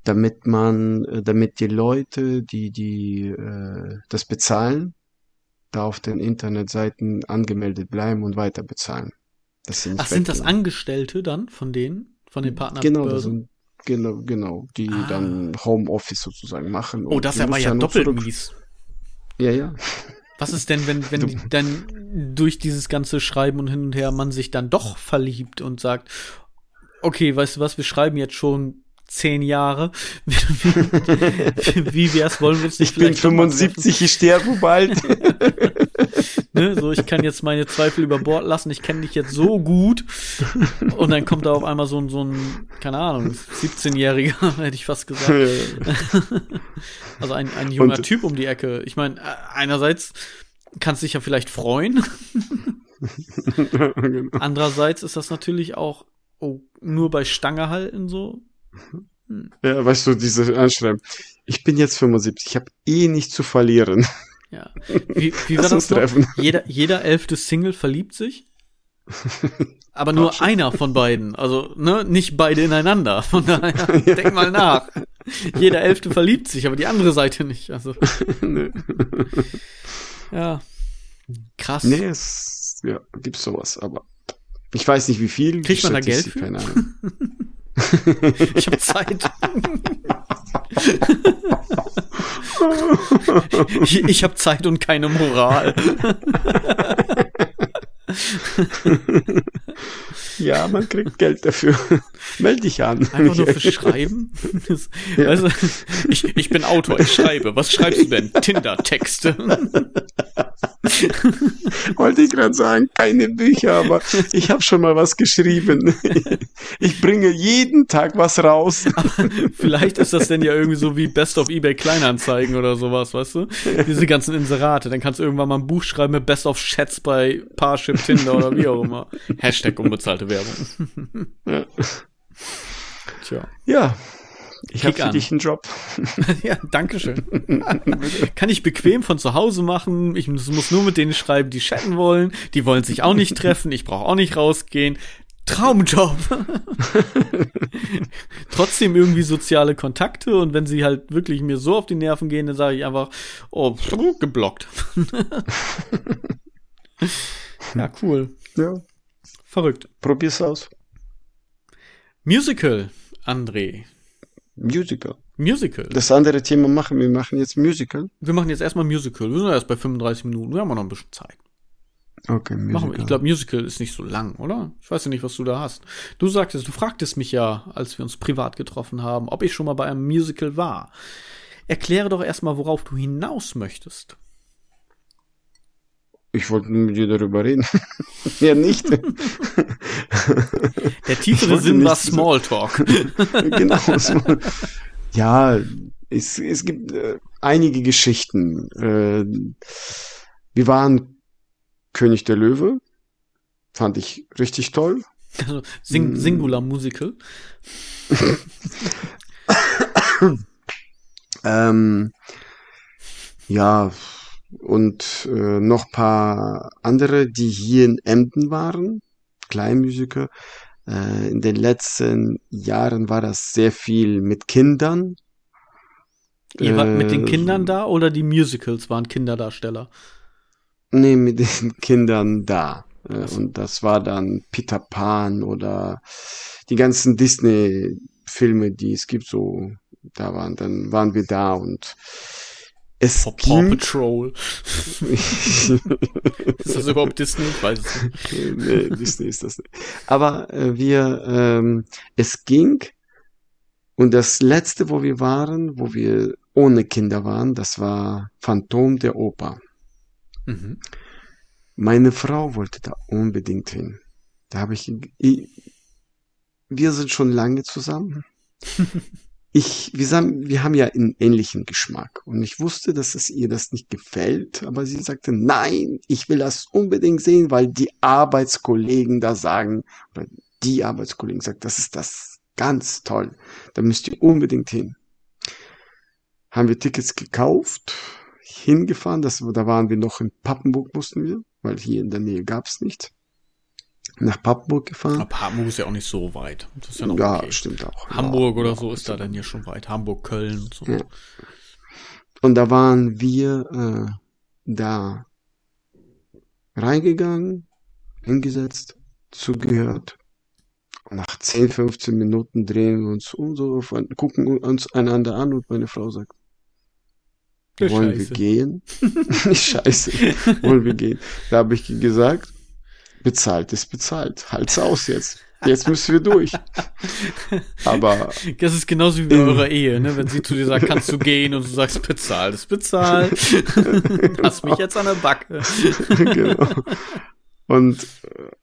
damit man, äh, damit die Leute, die, die äh, das bezahlen, da auf den Internetseiten angemeldet bleiben und weiter bezahlen. Das sind Ach, sind das Angestellte dann von denen, von den Partnern? Genau, das sind, genau, genau, die ah. dann Homeoffice sozusagen machen. Oh, das ist aber ja doppelt zurück. mies. Ja, ja. Was ist denn, wenn, wenn dann durch dieses ganze Schreiben und hin und her man sich dann doch verliebt und sagt, okay, weißt du was, wir schreiben jetzt schon zehn Jahre. Wie, wie wär's, wollen wir uns nicht Ich bin 75, ich sterbe bald. ne, so, ich kann jetzt meine Zweifel über Bord lassen, ich kenne dich jetzt so gut. Und dann kommt da auf einmal so ein, so ein, keine Ahnung, 17-Jähriger, hätte ich fast gesagt. also ein, ein junger Und, Typ um die Ecke. Ich meine, äh, einerseits kannst dich ja vielleicht freuen. Genau. Andererseits ist das natürlich auch oh, nur bei Stange halten so. Hm. Ja, weißt du, diese Anschreiben. Ich bin jetzt 75, ich habe eh nichts zu verlieren. Ja. Wie, wie war das noch? Jeder, jeder elfte Single verliebt sich? Aber nur einer von beiden. Also, ne, nicht beide ineinander. Von daher, ja. denk mal nach. Jeder elfte verliebt sich, aber die andere Seite nicht. Also. nee. Ja. Krass. Nee, es ja, gibt's sowas, aber ich weiß nicht wie viel. Kriegt man da Geld für? Keine Ahnung. Ich habe Zeit. ich ich habe Zeit und keine Moral. ja, man kriegt Geld dafür. Meld dich an. Einfach nur für Schreiben? Das, ja. also, ich, ich bin Autor, ich schreibe. Was schreibst du denn? Tinder-Texte. Wollte ich gerade sagen, keine Bücher, aber ich habe schon mal was geschrieben. Ich bringe jeden Tag was raus. Aber vielleicht ist das denn ja irgendwie so wie Best of eBay Kleinanzeigen oder sowas, weißt du? Diese ganzen Inserate. Dann kannst du irgendwann mal ein Buch schreiben mit Best of Chats bei Parship, Tinder oder wie auch immer. Hashtag unbezahlte Werbung. Ja. Tja. Ja, ich habe für dich einen Job. ja, danke schön. Kann ich bequem von zu Hause machen. Ich muss nur mit denen schreiben, die chatten wollen. Die wollen sich auch nicht treffen. Ich brauche auch nicht rausgehen. Traumjob. Trotzdem irgendwie soziale Kontakte und wenn sie halt wirklich mir so auf die Nerven gehen, dann sage ich einfach, oh, pff, geblockt. ja, cool. Ja. Verrückt. Probier's aus. Musical, André. Musical. Musical. Das andere Thema machen wir. machen jetzt Musical. Wir machen jetzt erstmal Musical. Wir sind erst bei 35 Minuten. Wir haben noch ein bisschen Zeit. Okay, Musical. Machen wir. Ich glaube, Musical ist nicht so lang, oder? Ich weiß ja nicht, was du da hast. Du sagtest, du fragtest mich ja, als wir uns privat getroffen haben, ob ich schon mal bei einem Musical war. Erkläre doch erstmal, worauf du hinaus möchtest. Ich wollte nur mit dir darüber reden. ja, nicht. Der tiefere Sinn war Smalltalk. genau. Small ja, es, es gibt äh, einige Geschichten. Äh, wir waren König der Löwe. Fand ich richtig toll. Also Sing Singular Musical. ähm, ja, und äh, noch paar andere, die hier in Emden waren, Kleinmusiker. Äh, in den letzten Jahren war das sehr viel mit Kindern. Ihr wart mit den Äh, Kindern da oder die Musicals waren Kinderdarsteller? Nee, mit den Kindern da. Äh, Ach so. Und das war dann Peter Pan oder die ganzen Disney-Filme, die es gibt, so, da waren, dann waren wir da und es Paw Paw ging, Patrol. Ist das überhaupt Disney? Ich weiß es nicht. nee, Disney ist das nicht. Aber äh, wir, ähm, es ging und das letzte, wo wir waren, wo wir ohne Kinder waren, das war Phantom der Oper. Mhm. Meine Frau wollte da unbedingt hin. Da habe ich, ich, wir sind schon lange zusammen. Ich, wir, sagen, wir haben ja einen ähnlichen Geschmack und ich wusste, dass es ihr das nicht gefällt, aber sie sagte, nein, ich will das unbedingt sehen, weil die Arbeitskollegen da sagen, oder die Arbeitskollegen sagen, das ist das ganz toll, da müsst ihr unbedingt hin. Haben wir Tickets gekauft, hingefahren, das, da waren wir noch in Pappenburg mussten wir, weil hier in der Nähe gab's nicht. Nach Pappenburg gefahren. Aber Hamburg ist ja auch nicht so weit. Das ist ja noch Ja, okay. stimmt auch. Hamburg ja, oder ja, so ist da dann hier schon weit. Hamburg, Köln und so. Ja. Und da waren wir äh, da reingegangen, hingesetzt, zugehört. Und nach 10, 15 Minuten drehen wir uns um, so auf, gucken uns einander an und meine Frau sagt, Ja, wollen scheiße. wir gehen? Scheiße, wollen wir gehen? Da habe ich gesagt, bezahlt ist bezahlt. Halt's aus jetzt. Jetzt müssen wir durch. Aber Das ist genauso wie bei eurer Ehe, ne? Wenn sie zu dir sagt, kannst du gehen und du sagst, bezahlt ist bezahlt. Lass mich jetzt an der Backe. genau. Und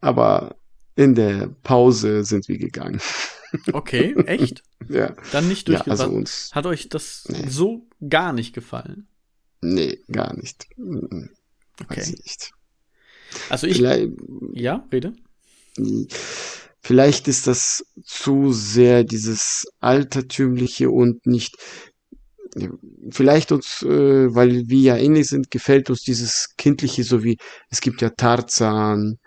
aber in der Pause sind wir gegangen. Okay, echt? Ja, Dann nicht ja durchgebracht. also uns, Hat euch das Nee. so gar nicht gefallen? nee, gar nicht. Mhm, Weiß Okay. nicht. Also ich, Vielleicht, ja, rede. vielleicht ist das zu sehr dieses altertümliche und nicht vielleicht uns, äh, weil wir ja ähnlich sind, gefällt uns dieses kindliche, so wie es gibt ja Tarzan,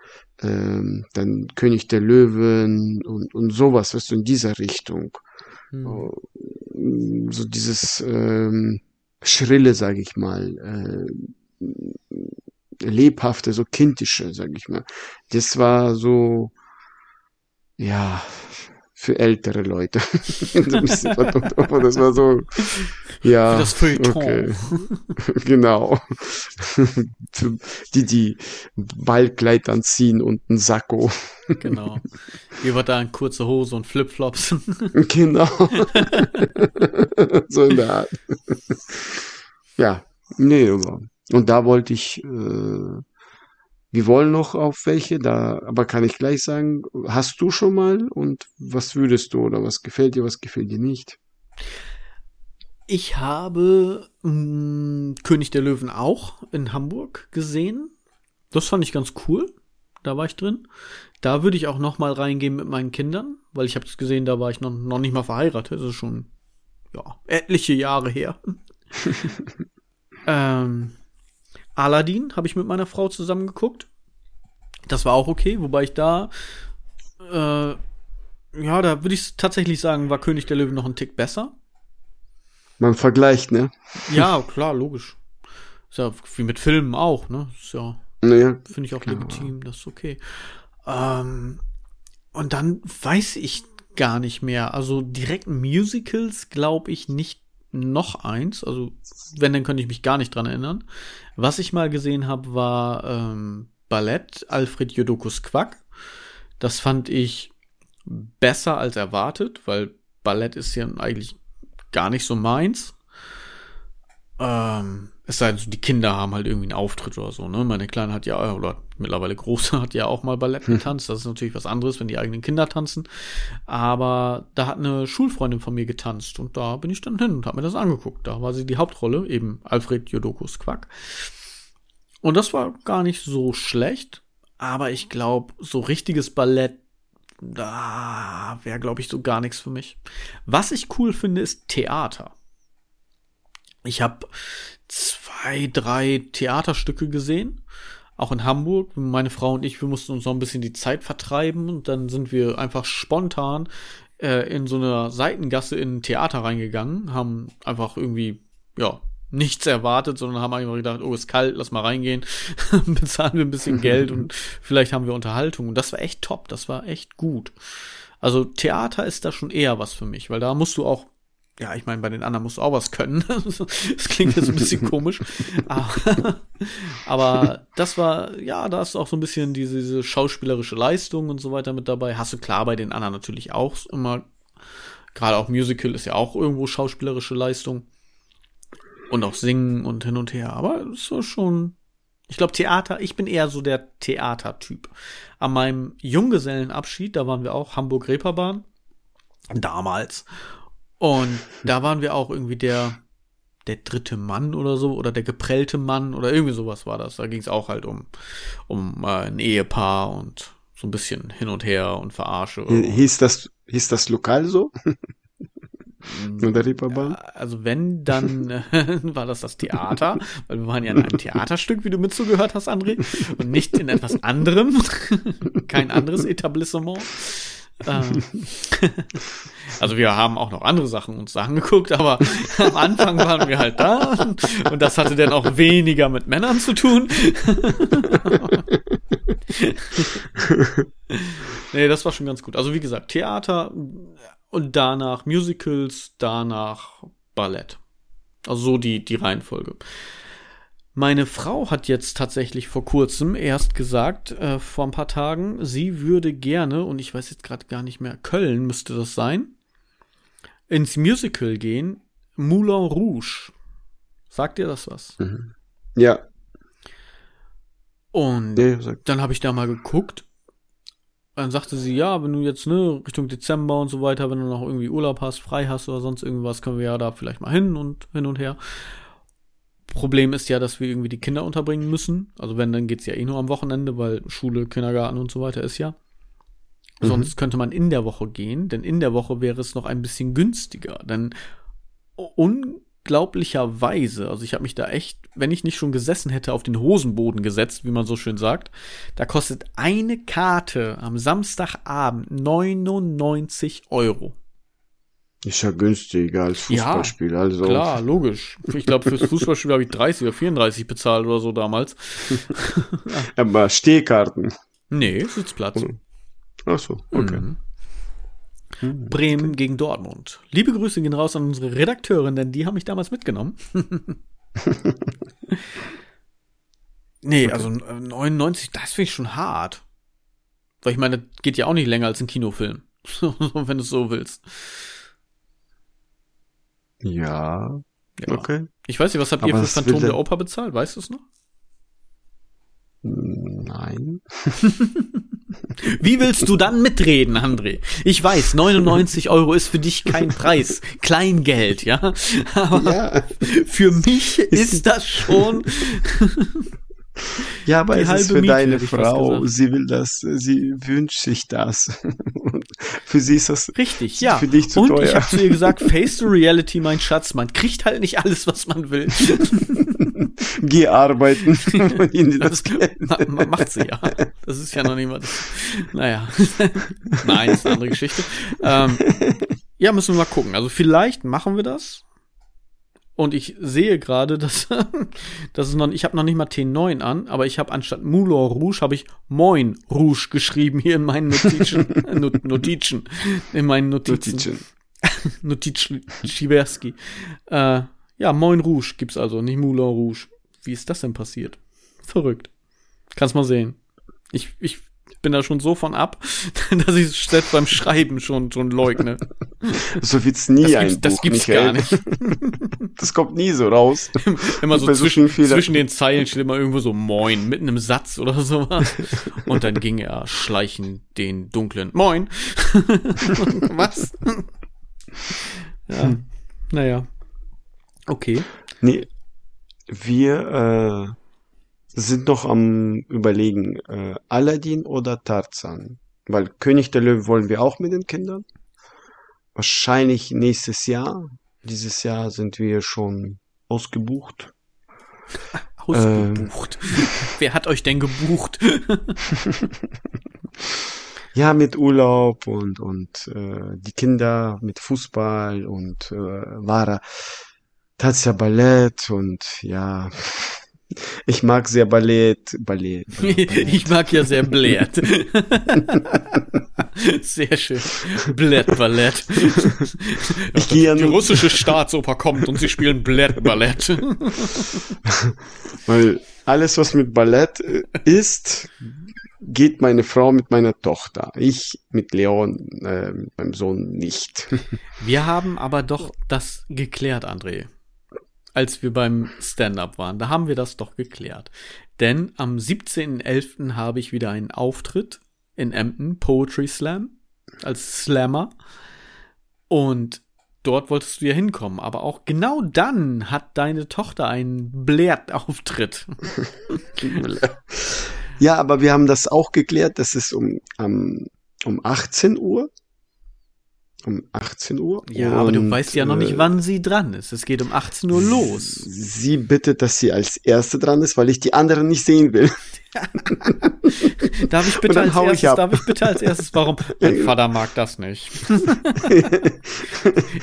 ähm, dann König der Löwen und, und sowas, weißt du, in dieser Richtung. Hm. So dieses ähm, Schrille, sage ich mal, äh, lebhafte, so kindische, sage ich mal. Das war so, ja, für ältere Leute. das war so, ja, Für das Feuilleton. okay, genau. Die, die Ballkleid anziehen und ein Sakko. Genau. Ihr wart da in kurze Hose und Flipflops. Genau. so in der Art. ja, nee, aber. Und da wollte ich, äh, wir wollen noch auf welche, da, aber kann ich gleich sagen, hast du schon mal und was würdest du oder was gefällt dir, was gefällt dir nicht? Ich habe mh, König der Löwen auch in Hamburg gesehen. Das fand ich ganz cool. Da war ich drin. Da würde ich auch noch mal reingehen mit meinen Kindern, weil ich habe es gesehen, da war ich noch, noch nicht mal verheiratet. Das ist schon ja, etliche Jahre her. ähm, Aladdin habe ich mit meiner Frau zusammen geguckt. Das war auch okay, wobei ich da äh, ja, da würde ich tatsächlich sagen, war König der Löwen noch ein Tick besser. Man vergleicht, ne? Ja, klar, logisch. Ist ja wie mit Filmen auch, ne? Ist ja, Naja, finde ich auch klar. legitim, das ist okay. Ähm, und dann weiß ich gar nicht mehr. Also direkt Musicals glaube ich nicht noch eins. Also wenn, dann könnte ich mich gar nicht dran erinnern. Was ich mal gesehen habe, war ähm, Ballett Alfred Jodokus Quack. Das fand ich besser als erwartet, weil Ballett ist ja eigentlich gar nicht so meins. Ähm, es sei denn, so die Kinder haben halt irgendwie einen Auftritt oder so, ne? Meine Kleine hat ja, oder mittlerweile Große hat ja auch mal Ballett getanzt. Das ist natürlich was anderes, wenn die eigenen Kinder tanzen. Aber da hat eine Schulfreundin von mir getanzt und da bin ich dann hin und habe mir das angeguckt. Da war sie die Hauptrolle, eben Alfred Jodokus Quack. Und das war gar nicht so schlecht, aber ich glaube, so richtiges Ballett, da wäre, glaube ich, so gar nichts für mich. Was ich cool finde, ist Theater. Ich habe zwei, drei Theaterstücke gesehen, auch in Hamburg. Meine Frau und ich, wir mussten uns noch ein bisschen die Zeit vertreiben und dann sind wir einfach spontan äh, in so einer Seitengasse in ein Theater reingegangen, haben einfach irgendwie, ja, nichts erwartet, sondern haben einfach gedacht, oh, ist kalt, lass mal reingehen, bezahlen wir ein bisschen Geld und vielleicht haben wir Unterhaltung. Und das war echt top, das war echt gut. Also Theater ist da schon eher was für mich, weil da musst du auch ja, ich meine, bei den anderen musst du auch was können. das klingt jetzt ein bisschen komisch. Aber, aber das war, ja, da ist auch so ein bisschen diese, diese schauspielerische Leistung und so weiter mit dabei. Hast du klar bei den anderen natürlich auch immer. Gerade auch Musical ist ja auch irgendwo schauspielerische Leistung. Und auch Singen und hin und her. Aber es war schon. Ich glaube, Theater, ich bin eher so der Theatertyp. An meinem Junggesellenabschied, da waren wir auch Hamburg-Reeperbahn. Damals. Und da waren wir auch irgendwie der, der dritte Mann oder so, oder der geprellte Mann oder irgendwie sowas war das. Da ging es auch halt um, um äh, ein Ehepaar und so ein bisschen hin und her und Verarsche. Hieß das, hieß das lokal so? Nur der Reeperbahn? Also wenn, dann äh, war das das Theater, weil wir waren ja in einem Theaterstück, wie du mitzugehört hast, André, und nicht in etwas anderem, kein anderes Etablissement. Ähm, also wir haben auch noch andere Sachen uns angeguckt, aber am Anfang waren wir halt da und das hatte dann auch weniger mit Männern zu tun. nee, das war schon ganz gut. Also wie gesagt, Theater und danach Musicals, danach Ballett. Also so die, die Reihenfolge. Meine Frau hat jetzt tatsächlich vor kurzem erst gesagt, äh, vor ein paar Tagen, sie würde gerne, und ich weiß jetzt gerade gar nicht mehr, Köln müsste das sein, ins Musical gehen, Moulin Rouge. Sagt dir das was? Mhm. Ja. Und ja dann habe ich da mal geguckt. Dann sagte sie, ja, wenn du jetzt ne, Richtung Dezember und so weiter, wenn du noch irgendwie Urlaub hast, frei hast oder sonst irgendwas, können wir ja da vielleicht mal hin und hin und her. Problem ist ja, dass wir irgendwie die Kinder unterbringen müssen. Also wenn, dann geht's ja eh nur am Wochenende, weil Schule, Kindergarten und so weiter ist ja. Mhm. Sonst könnte man in der Woche gehen, denn in der Woche wäre es noch ein bisschen günstiger. Denn unglaublicherweise, also ich habe mich da echt, wenn ich nicht schon gesessen hätte, auf den Hosenboden gesetzt, wie man so schön sagt, da kostet eine Karte am Samstagabend 99 Euro. Ist ja günstiger als Fußballspiel. Ja, also. Klar, logisch. Ich glaube, fürs Fußballspiel habe ich 30 oder 34 bezahlt oder so damals. Aber Stehkarten. Nee, Sitzplatz. Ach so, okay. Mhm. Bremen okay. gegen Dortmund. Liebe Grüße gehen raus an unsere Redakteurin, denn die haben mich damals mitgenommen. nee, okay. also 99, das finde ich schon hart. Weil ich meine, das geht ja auch nicht länger als ein Kinofilm. wenn du es so willst. Ja. ja. Okay. Ich weiß nicht, was habt Aber ihr für Phantom der Oper bezahlt? Weißt du es noch? Nein. Wie willst du dann mitreden, André? Ich weiß, 99 Euro ist für dich kein Preis, Kleingeld, ja. Aber ja. für mich ist das schon. Ja, aber es ist für Miete, deine Frau. Sie will das, sie wünscht sich das. Für sie ist das Richtig, ja. für dich zu Und teuer. ich habe zu ihr gesagt, face the reality, mein Schatz. Man kriegt halt nicht alles, was man will. Geh arbeiten. Das Geld. Ma ma macht sie ja. Das ist ja noch das. Naja. Nein, ist eine andere Geschichte. Ähm, ja, müssen wir mal gucken. Also vielleicht machen wir das. Und ich sehe gerade, dass, dass es noch, ich habe noch nicht mal T9 an, aber ich habe anstatt Moulin Rouge habe ich Moin Rouge geschrieben hier in meinen Notizen, Not Notizen, in meinen Notizen. Notizen. Notiz Schiberski. Äh, ja, Moin Rouge gibt's also, nicht Moulin Rouge. Wie ist das denn passiert? Verrückt. Kannst mal sehen. Ich, ich bin da schon so von ab, dass ich es selbst beim Schreiben schon, schon leugne. So wird's nie Das ein gibt's, das Buch, gibt's Michael. gar nicht. Das kommt nie so raus. Immer so zwischen, zwischen den Zeilen steht immer irgendwo so Moin, mitten im Satz oder sowas. Und dann ging er schleichend den dunklen Moin. Was? ja. Naja. Okay. Nee, wir äh, sind noch am überlegen, äh, Aladdin oder Tarzan. Weil König der Löwen wollen wir auch mit den Kindern. Wahrscheinlich nächstes Jahr. Dieses Jahr sind wir schon ausgebucht. Ausgebucht. Wer hat euch denn gebucht? Ja, mit Urlaub und und äh, die Kinder mit Fußball und äh, Vara Tazia Ballett und ja, ich mag sehr Ballett, Ballett. Ballett. ich mag ja sehr Blärt. Sehr schön. Blätt Ballett. Ich gehe ja Die russische Staatsoper kommt und sie spielen Blätt Ballett. Weil alles, was mit Ballett äh, ist, geht meine Frau mit meiner Tochter. Ich mit Leon, äh, mit meinem Sohn nicht. Wir haben aber doch das geklärt, André. Als wir beim Stand-up waren. Da haben wir das doch geklärt. Denn am 17.11. habe ich wieder einen Auftritt in Emden, Poetry Slam, als Slammer. Und dort wolltest du ja hinkommen. Aber auch genau dann hat deine Tochter einen Blärt-Auftritt. Ja, aber wir haben das auch geklärt, das ist um, um, um 18 Uhr. Um 18 Uhr. Ja, aber du weißt ja noch nicht, äh, wann sie dran ist. Es geht um 18 Uhr los. Sie bittet, dass sie als Erste dran ist, weil ich die anderen nicht sehen will. Darf ich bitte als ich erstes, ab. darf ich bitte als erstes, warum? Mein Vater mag das nicht.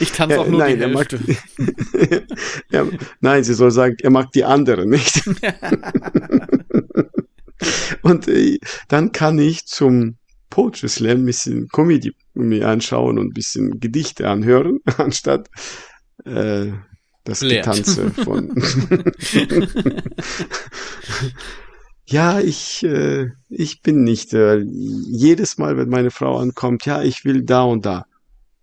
Ich tanze Ja, auch nur nein, die er mag, Hälfte. ja, nein, sie soll sagen, er mag die anderen nicht. Und äh, dann kann ich zum Poetry Slam ein bisschen Comedy mir anschauen und ein bisschen Gedichte anhören, anstatt äh, das Lehrt. Getanze von. ja, ich, äh, ich bin nicht. Äh, jedes Mal, wenn meine Frau ankommt, ja, ich will da und da.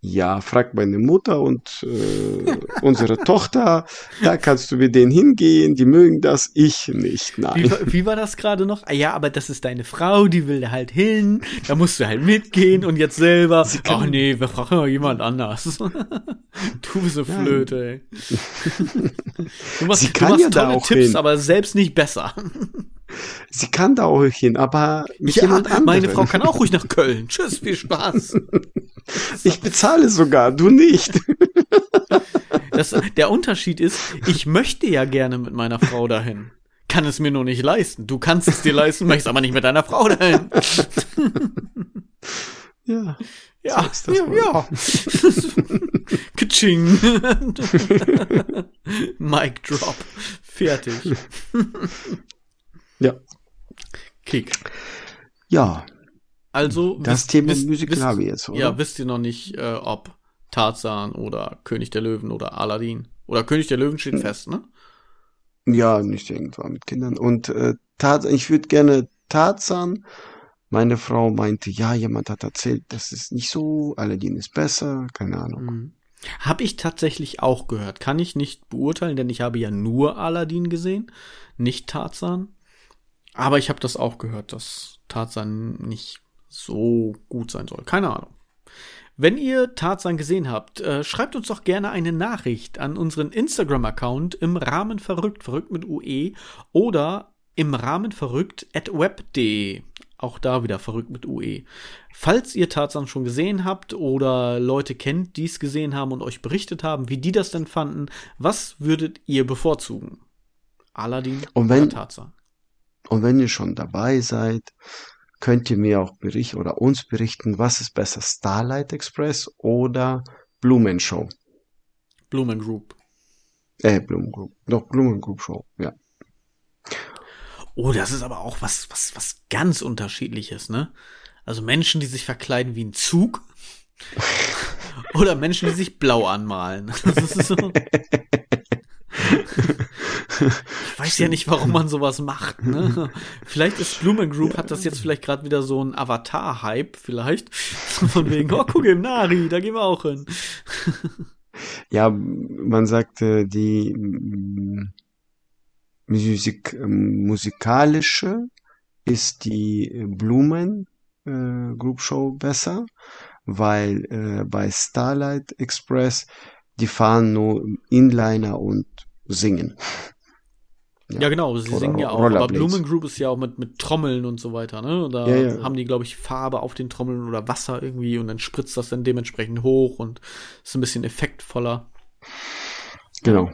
Ja, frag meine Mutter und äh, unsere Tochter, da kannst du mit denen hingehen, die mögen das, ich nicht, Wie, nein. war- wie war das gerade noch? Ah ja, aber das ist deine Frau, die will da halt hin, da musst du halt mitgehen und jetzt selber. Ach nee, wir brauchen mal jemand anders. du bist so Flöte, ey. Du machst, Sie du kann machst ja da tolle auch Tipps, hin. aber selbst nicht besser. Sie kann da auch hin, aber mit Ja, jemand anderem. meine Frau kann auch ruhig nach Köln. Tschüss, viel Spaß. Ich bezahle sogar, du nicht. Das, der Unterschied ist, ich möchte ja gerne mit meiner Frau dahin. Kann es mir nur nicht leisten. Du kannst es dir leisten, möchtest aber nicht mit deiner Frau dahin. Ja. Ja, So ja, ja. Kitsching. Mic drop. Fertig. Ja. Kick. Ja, Also, das wisst- Thema wisst- Musical wisst- habe ich jetzt, oder? Ja, wisst ihr noch nicht, äh, ob Tarzan oder König der Löwen oder Aladdin. Oder König der Löwen Hm. steht fest, ne? Ja, nicht irgendwann mit Kindern. Und äh, Tarzan, ich würde gerne Tarzan. Meine Frau meinte, ja, jemand hat erzählt, das ist nicht so, Aladdin ist besser, keine Ahnung. Mhm. Habe ich tatsächlich auch gehört. Kann ich nicht beurteilen, denn ich habe ja nur Aladdin gesehen, nicht Tarzan. Aber ich habe das auch gehört, dass Tarzan nicht so gut sein soll. Keine Ahnung. Wenn ihr Tarzan gesehen habt, äh, schreibt uns doch gerne eine Nachricht an unseren Instagram-Account im Rahmen verrückt, verrückt mit UE oder im Rahmen verrückt at web.de. Auch da wieder verrückt mit UE. Falls ihr Tarzan schon gesehen habt oder Leute kennt, die es gesehen haben und euch berichtet haben, wie die das denn fanden, was würdet ihr bevorzugen? Aladdin und wenn, oder Tarzan? Und wenn ihr schon dabei seid, könnt ihr mir auch berichten oder uns berichten, was ist besser, Starlight Express oder Blumen Show? Blumen Group. Äh, Blumen Group. Doch, Blumen Group Show, ja. Oh, das ist aber auch was, was, was ganz unterschiedliches, ne? Also Menschen, die sich verkleiden wie ein Zug. Oder Menschen, die sich blau anmalen. Das ist so. Ich weiß ja nicht, warum man sowas macht. Ne? Vielleicht ist Blumen Group hat das jetzt vielleicht gerade wieder so ein Avatar-Hype, vielleicht. Von wegen, oh, guck im Nari, da gehen wir auch hin. Ja, man sagte, die Musik, musikalische ist die Blumen äh, Group Show besser, weil äh, bei Starlight Express die fahren nur Inliner und singen. Ja, ja genau, sie singen ja auch. Aber Blumen Group ist ja auch mit, mit Trommeln und so weiter, ne? Und da ja, ja. haben die, glaube ich, Farbe auf den Trommeln oder Wasser irgendwie und dann spritzt das dann dementsprechend hoch und ist ein bisschen effektvoller. Genau.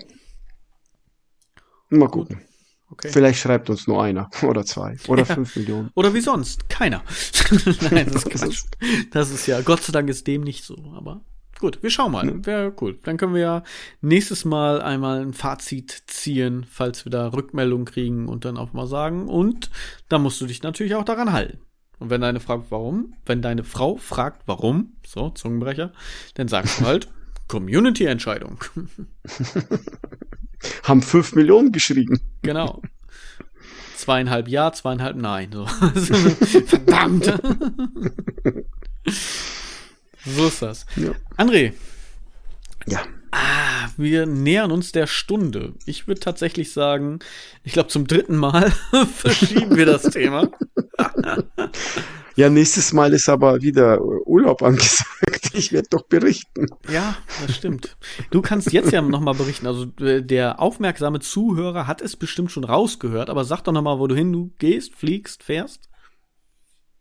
Mal gucken. Okay. Vielleicht schreibt uns nur einer oder zwei oder ja. fünf Millionen. Oder wie sonst, keiner. Nein, das ist. Das ist ja, Gott sei Dank ist dem nicht so, aber Gut, wir schauen mal. Wäre cool. Dann können wir ja nächstes Mal einmal ein Fazit ziehen, falls wir da Rückmeldungen kriegen und dann auch mal sagen. Und da musst du dich natürlich auch daran halten. Und wenn deine Frage warum, wenn deine Frau fragt, warum, so, Zungenbrecher, dann sagst du halt, Community-Entscheidung. Haben fünf Millionen geschrieben. Genau. Zweieinhalb Ja, zweieinhalb Nein. So. Verdammt. So ist das. Ja. André. Ja. Ah, wir nähern uns der Stunde. Ich würde tatsächlich sagen, ich glaube zum dritten Mal verschieben wir das Thema. ja, nächstes Mal ist aber wieder Urlaub angesagt. Ich werde doch berichten. Ja, das stimmt. Du kannst jetzt ja noch mal berichten. Also äh, der aufmerksame Zuhörer hat es bestimmt schon rausgehört, aber sag doch noch mal, wo du hin du gehst, fliegst, fährst.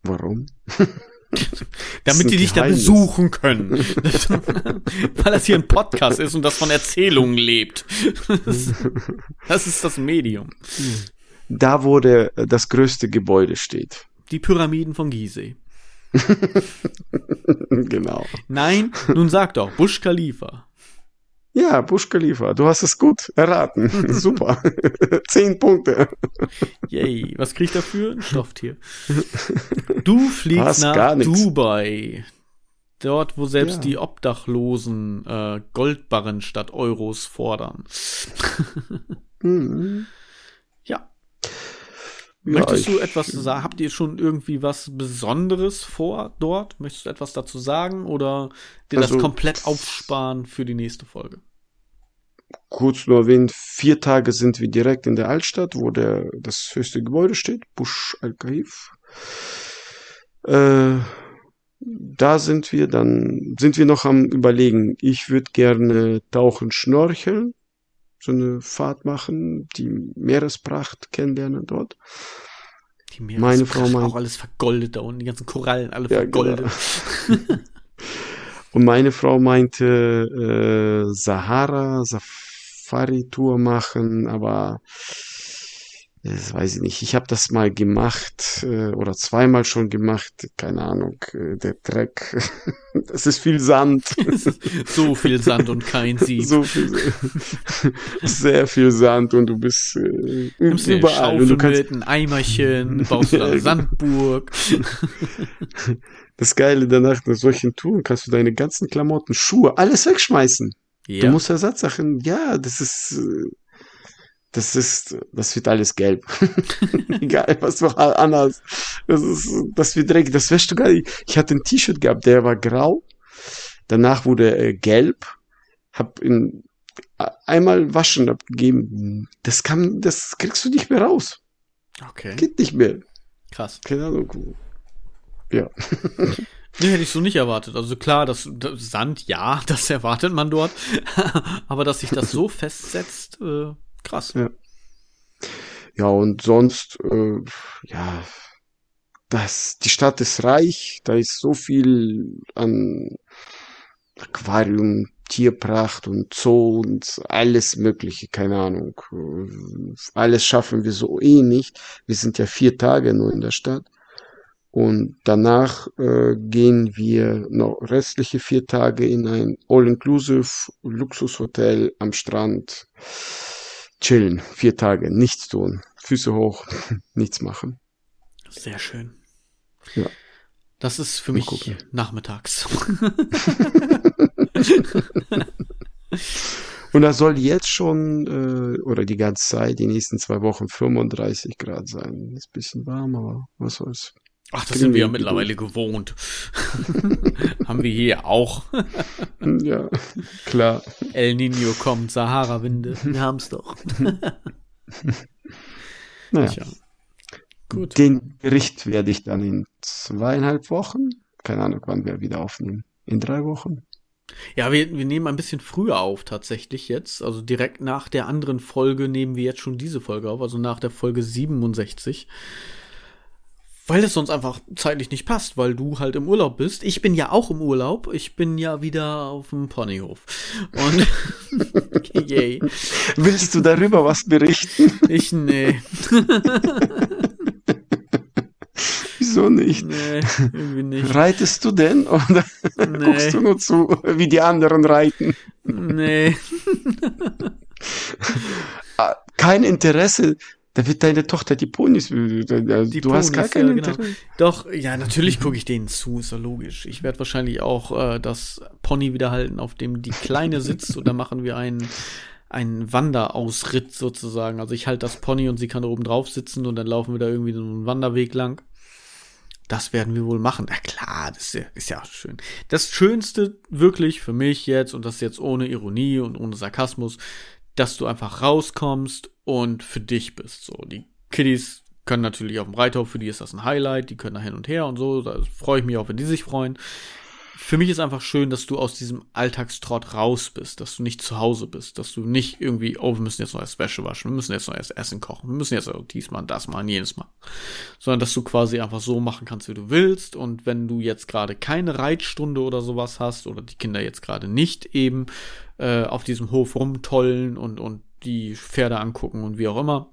Warum? Damit die dich da besuchen können. Weil das hier ein Podcast ist und das von Erzählungen lebt. Das, ist das Medium. Da, wo der, das größte Gebäude steht. Die Pyramiden von Gizeh. genau. Nein, nun sag doch, Bush Khalifa. Ja, Bush Khalifa, du hast es gut erraten. Super. Zehn Punkte. Yay, was krieg ich dafür? Ein Stofftier. Du fliegst Hast nach Dubai. Dort, wo selbst ja. die Obdachlosen äh, Goldbarren statt Euros fordern. mhm. Ja. Möchtest du etwas sagen? Habt ihr schon irgendwie was Besonderes vor dort? Möchtest du etwas dazu sagen oder dir also, das komplett aufsparen für die nächste Folge? Kurz nur erwähnen, vier Tage sind wir direkt in der Altstadt, wo der, das höchste Gebäude steht, Bush Al-Kahif. Äh, da sind wir, dann sind wir noch am überlegen. Ich würde gerne tauchen, schnorcheln so eine Fahrt machen, die Meerespracht kennenlernen dort. Die Meerespracht, Meine Frau meint, auch alles vergoldet da unten, die ganzen Korallen alle ja, vergoldet. Genau. Und meine Frau meinte äh, Sahara, Safari-Tour machen, aber das weiß ich nicht. Ich habe das mal gemacht äh, oder zweimal schon gemacht. Keine Ahnung, äh, der Dreck. das ist viel Sand. so viel Sand und kein Sieb. So viel, sehr viel Sand und du bist äh, Nimmst überall. und du kannst mit, ein Eimerchen, baust eine Sandburg. das Geile danach, nach solchen Touren kannst du deine ganzen Klamotten, Schuhe, alles wegschmeißen. Ja. Du musst Ersatzsachen, ja, das ist äh, das ist, das wird alles gelb. Egal, was du anhast. Das ist, das wird dreckig. Das wäschst du gar nicht. Ich hatte ein T-Shirt gehabt, der war grau. Danach wurde er gelb. Hab ihn einmal waschen abgegeben. Das kann, das kriegst du nicht mehr raus. Okay. Geht nicht mehr. Krass. Keine Ahnung. Ja. Nee, hätte ich so nicht erwartet. Also klar, das, das Sand, ja, das erwartet man dort. Aber dass sich das so festsetzt, äh, Krass. Ja. Ja, und sonst, äh, ja, das, die Stadt ist reich, da ist so viel an Aquarium, Tierpracht und Zoo und alles Mögliche, keine Ahnung. Alles schaffen wir so eh nicht. Wir sind ja vier Tage nur in der Stadt. Und danach äh, gehen wir noch restliche vier Tage in ein All-Inclusive Luxushotel am Strand. Chillen, vier Tage, nichts tun, Füße hoch, nichts machen. Sehr schön. Ja. Das ist für mich gucken. nachmittags. Und da soll jetzt schon, äh, oder die ganze Zeit, die nächsten zwei Wochen 35 Grad sein. Ist ein bisschen warm, aber was soll's. Ach, das sind wir ja mittlerweile gewohnt. Haben wir hier auch. ja, klar. El Nino kommt, Sahara-Winde. Wir haben's doch. naja. Tja. Gut. Den Bericht werde ich dann in zweieinhalb Wochen, keine Ahnung, wann wir wieder aufnehmen. In drei Wochen. Ja, wir, wir nehmen ein bisschen früher auf tatsächlich jetzt. Also direkt nach der anderen Folge nehmen wir jetzt schon diese Folge auf, also nach der Folge 67. Weil es sonst einfach zeitlich nicht passt, weil du halt im Urlaub bist. Ich bin ja auch im Urlaub. Ich bin ja wieder auf dem Ponyhof. Und yay. Willst du darüber was berichten? Ich nee. Wieso nicht? Nee, irgendwie nicht. Reitest du denn oder nee. guckst du nur zu, wie die anderen reiten? Nee. Ah, kein Interesse da wird deine Tochter die Ponys. Äh, die du Ponys, hast gar keine ja, genau. Doch, ja, natürlich gucke ich denen zu, ist ja logisch. Ich werde wahrscheinlich auch äh, das Pony wiederhalten, auf dem die Kleine sitzt, und dann machen wir einen, einen Wanderausritt sozusagen. Also ich halte das Pony und sie kann da oben drauf sitzen und dann laufen wir da irgendwie so einen Wanderweg lang. Das werden wir wohl machen. Na klar, das ist ja, ist ja schön. Das Schönste wirklich für mich jetzt, und das jetzt ohne Ironie und ohne Sarkasmus, dass du einfach rauskommst und für dich bist. So, die Kiddies können natürlich auf dem Reithof, für die ist das ein Highlight, die können da hin und her und so. Da freue ich mich auch, wenn die sich freuen. Für mich ist einfach schön, dass du aus diesem Alltagstrott raus bist, dass du nicht zu Hause bist, dass du nicht irgendwie, oh, wir müssen jetzt noch erst Wäsche waschen, wir müssen jetzt noch erst Essen kochen, wir müssen jetzt diesmal das mal, jenes Mal. Sondern dass du quasi einfach so machen kannst, wie du willst. Und wenn du jetzt gerade keine Reitstunde oder sowas hast oder die Kinder jetzt gerade nicht eben äh, auf diesem Hof rumtollen und, und die Pferde angucken und wie auch immer,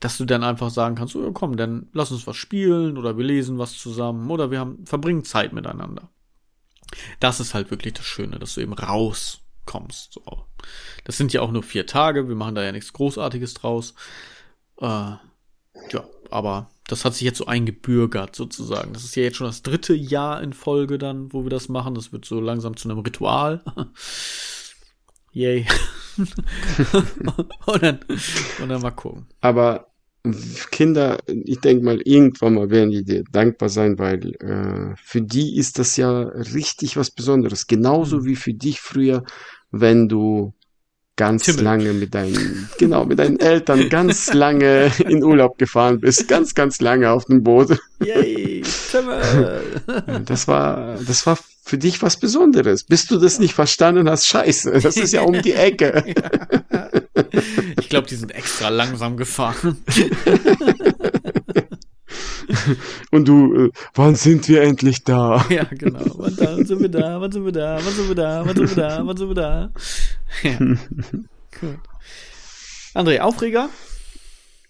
dass du dann einfach sagen kannst, oh, komm, dann lass uns was spielen oder wir lesen was zusammen oder wir haben, verbringen Zeit miteinander. Das ist halt wirklich das Schöne, dass du eben rauskommst. So. Das sind ja auch nur vier Tage, wir machen da ja nichts Großartiges draus. Äh, ja, aber das hat sich jetzt so eingebürgert sozusagen. Das ist ja jetzt schon das dritte Jahr in Folge dann, wo wir das machen. Das wird so langsam zu einem Ritual. Yay. und, dann, und dann mal gucken. Aber Kinder, ich denke mal, irgendwann mal werden die dir dankbar sein, weil äh, für die ist das ja richtig was Besonderes. Genauso mhm. wie für dich früher, wenn du ganz Timmel. lange mit deinen, genau, mit deinen Eltern ganz lange in Urlaub gefahren bist, ganz, ganz lange auf dem Boot. Yay. Das war, das war für dich was Besonderes. Bis du das nicht verstanden hast, scheiße, das ist ja um die Ecke. Ich glaube, die sind extra langsam gefahren. Und du, äh, wann sind wir endlich da? Ja, genau. Wann, wann sind wir da? Wann sind wir da? Wann sind wir da? Wann sind wir da? Wann sind wir da? Ja. Gut. André, Aufreger?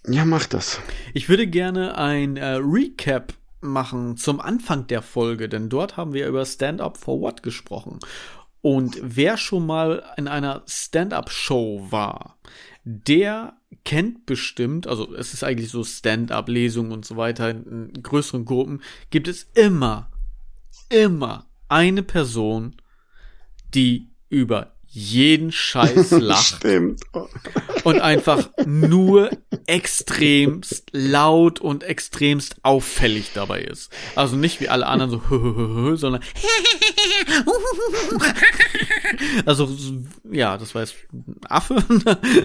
Ja, mach das. Ich würde gerne ein äh, Recap machen zum Anfang der Folge, denn dort haben wir über Stand Up for What gesprochen. Und wer schon mal in einer Stand-up-Show war, der kennt bestimmt, also es ist eigentlich so Stand-up-Lesungen und so weiter in größeren Gruppen, gibt es immer, immer eine Person, die über jeden Scheiß lacht. Stimmt. Und einfach nur extremst laut und extremst auffällig dabei ist. Also nicht wie alle anderen so, sondern also ja, das war jetzt ein Affe,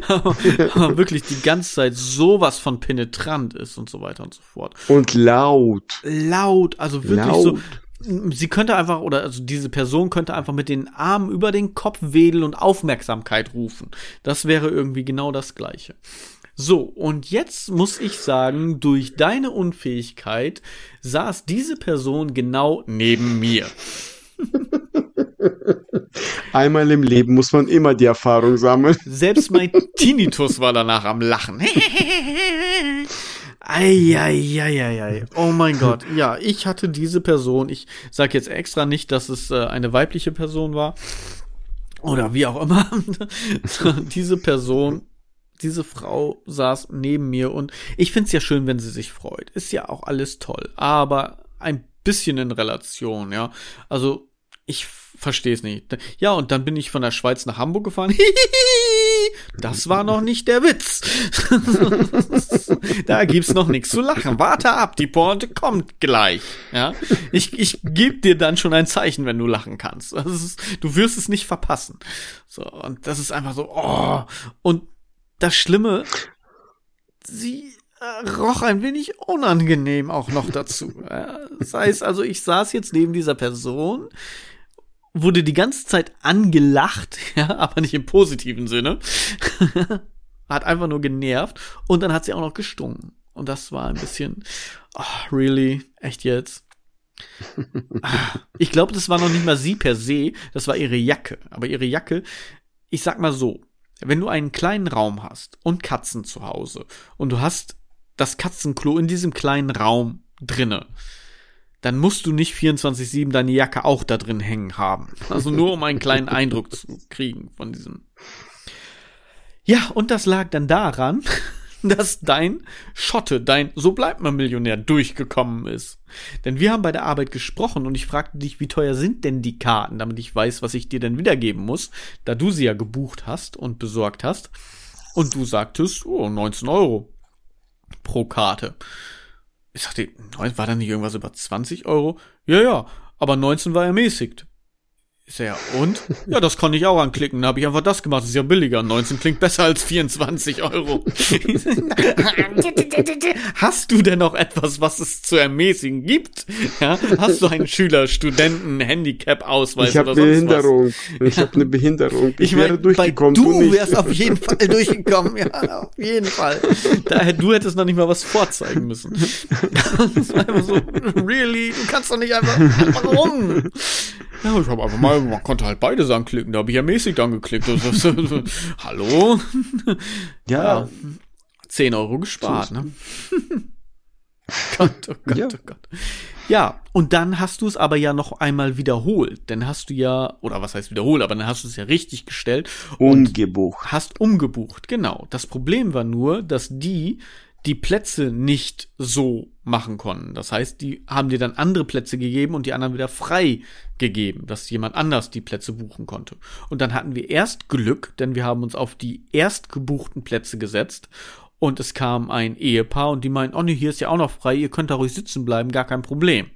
aber wirklich die ganze Zeit sowas von penetrant ist und so weiter und so fort. Und laut. Laut, also wirklich laut. so sie könnte einfach, oder also diese Person könnte einfach mit den Armen über den Kopf wedeln und Aufmerksamkeit rufen. Das wäre irgendwie genau das Gleiche. So, und jetzt muss ich sagen, durch deine Unfähigkeit saß diese Person genau neben mir. Einmal im Leben muss man immer die Erfahrung sammeln. Selbst mein Tinnitus war danach am Lachen. Eieieiei. Oh mein Gott. Ja, ich hatte diese Person. Ich sage jetzt extra nicht, dass es äh, eine weibliche Person war. Oder wie auch immer. diese Person, diese Frau saß neben mir und ich find's ja schön, wenn sie sich freut. Ist ja auch alles toll. Aber ein bisschen in Relation, ja. Also, ich verstehe es nicht. Ja, und dann bin ich von der Schweiz nach Hamburg gefahren. Das war noch nicht der Witz. da gibt's noch nichts zu lachen. Warte ab, die Pointe kommt gleich. Ja, ich ich gebe dir dann schon ein Zeichen, wenn du lachen kannst. Ist, du wirst es nicht verpassen. So und das ist einfach so. Oh. Und das Schlimme, sie äh, roch ein wenig unangenehm auch noch dazu. Das heißt also, ich saß jetzt neben dieser Person, wurde die ganze Zeit angelacht, ja, aber nicht im positiven Sinne. hat einfach nur genervt und dann hat sie auch noch gestunken. Und das war ein bisschen, oh, really? Echt jetzt? ich glaube, das war noch nicht mal sie per se, das war ihre Jacke. Aber ihre Jacke, ich sag mal so, wenn du einen kleinen Raum hast und Katzen zu Hause und du hast das Katzenklo in diesem kleinen Raum drinne, dann musst du nicht 24-7 deine Jacke auch da drin hängen haben. Also nur um einen kleinen Eindruck zu kriegen von diesem. Ja, und das lag dann daran, dass dein Schotte, dein So bleibt man Millionär durchgekommen ist. Denn wir haben bei der Arbeit gesprochen und ich fragte dich, wie teuer sind denn die Karten, damit ich weiß, was ich dir denn wiedergeben muss, da du sie ja gebucht hast und besorgt hast. Und du sagtest, oh, 19 Euro pro Karte. Ich sagte, war da nicht irgendwas über 20 Euro? Ja, ja, aber 19 war ermäßigt. Ist ja, und? Ja, das konnte ich auch anklicken. Da habe ich einfach das gemacht. Das ist ja billiger. 19 klingt besser als 24 Euro. Hast du denn noch etwas, was es zu ermäßigen gibt? Ja, hast du einen Schüler, Studenten, Handicap-Ausweis ich hab oder sonst Behinderung. was? Ich ja. habe eine Behinderung. Ich, ich wäre durchgekommen. Du, du wärst auf jeden Fall durchgekommen. Ja, auf jeden Fall. Daher, du hättest noch nicht mal was vorzeigen müssen. Das war einfach so, really? Du kannst doch nicht einfach, warum? Ja, ich habe einfach mal, man konnte halt beides anklicken, da habe ich ja mäßig angeklickt. Hallo? Ja. ja. 10 Euro gespart, ne? Gott, oh Gott, ja. oh Gott. Ja, und dann hast du es aber ja noch einmal wiederholt. Dann hast du ja, oder was heißt wiederholt, aber dann hast du es ja richtig gestellt. Umgebucht. Hast umgebucht, genau. Das Problem war nur, dass die die Plätze nicht so machen konnten. Das heißt, die haben dir dann andere Plätze gegeben und die anderen wieder frei gegeben, dass jemand anders die Plätze buchen konnte. Und dann hatten wir erst Glück, denn wir haben uns auf die erst gebuchten Plätze gesetzt und es kam ein Ehepaar und die meinten, oh nee, hier ist ja auch noch frei, ihr könnt da ruhig sitzen bleiben, gar kein Problem.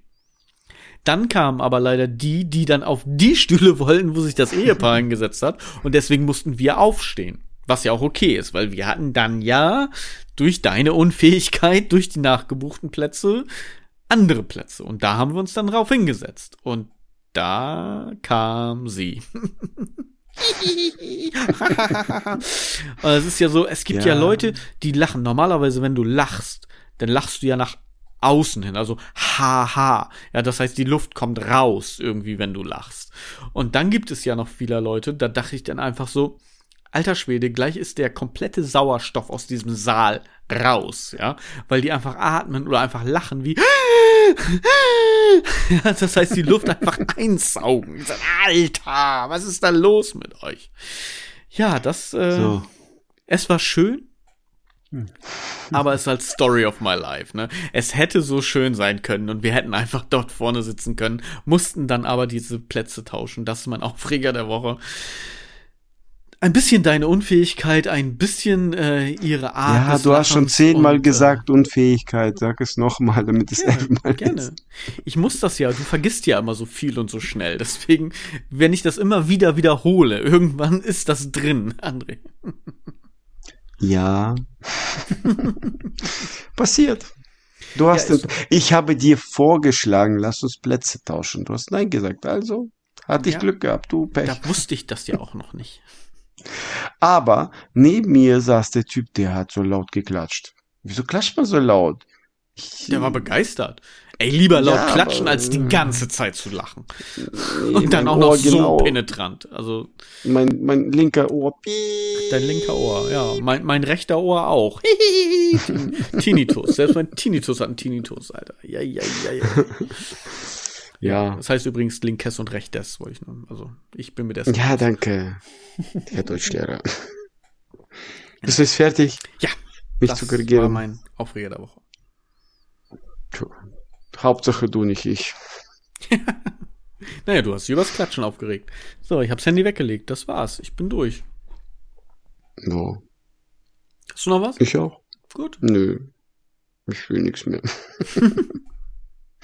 Dann kamen aber leider die, die dann auf die Stühle wollten, wo sich das Ehepaar hingesetzt hat und deswegen mussten wir aufstehen. Was ja auch okay ist, weil wir hatten dann ja durch deine Unfähigkeit, durch die nachgebuchten Plätze, andere Plätze. Und da haben wir uns dann drauf hingesetzt. Und da kam sie. es ist ja so, es gibt ja. ja Leute, die lachen. Normalerweise, wenn du lachst, dann lachst du ja nach außen hin, also haha. Ja, das heißt, die Luft kommt raus irgendwie, wenn du lachst. Und dann gibt es ja noch viele Leute, da dachte ich dann einfach so, alter Schwede, gleich ist der komplette Sauerstoff aus diesem Saal raus, ja, weil die einfach atmen oder einfach lachen wie, ja, das heißt, die Luft einfach einsaugen. Alter, was ist da los mit euch? Ja, das, äh, so. es war schön, hm. aber es ist halt Story of my life, ne? Es hätte so schön sein können und wir hätten einfach dort vorne sitzen können, mussten dann aber diese Plätze tauschen. Das ist mein Aufreger der Woche ein bisschen deine Unfähigkeit, ein bisschen äh, ihre Art. Ja, du hast schon zehnmal und, gesagt äh, Unfähigkeit. Sag es nochmal, damit es ja, elfmal gerne. Ist. Ich muss das ja. Du vergisst ja immer so viel und so schnell. Deswegen, wenn ich das immer wieder wiederhole, irgendwann ist das drin, André. Ja. Passiert. Du hast ja, den, ich habe dir vorgeschlagen, lass uns Plätze tauschen. Du hast nein gesagt. Also hatte ich ja, Glück gehabt, du Pech. Da wusste ich das ja auch noch nicht. Aber neben mir saß der Typ, der hat so laut geklatscht. Wieso klatscht man so laut? Ich, der war begeistert. Ey, lieber laut ja, klatschen, aber, als die ganze Zeit zu lachen. Nee, Und dann auch Ohr noch genau. so penetrant. Also. Mein, mein linker Ohr. Dein linker Ohr, ja. Mein, mein rechter Ohr auch. Tinnitus. Selbst mein Tinnitus hat einen Tinnitus, Alter. Ja, ja, ja, ja. Ja. Das heißt übrigens linkes und rechtes, wollte ich nur. Also, ich bin mit der. Ja, danke, Herr Deutschlehrer. Bist du jetzt fertig? Ja. Mich das zu korrigieren. war mein Aufreger der Woche. Hauptsache du, nicht ich. naja, du hast dich übers Klatschen aufgeregt. So, ich hab's Handy weggelegt. Das war's. Ich bin durch. No. Hast du noch was? Ich auch. Gut. Nö. Ich will nichts mehr.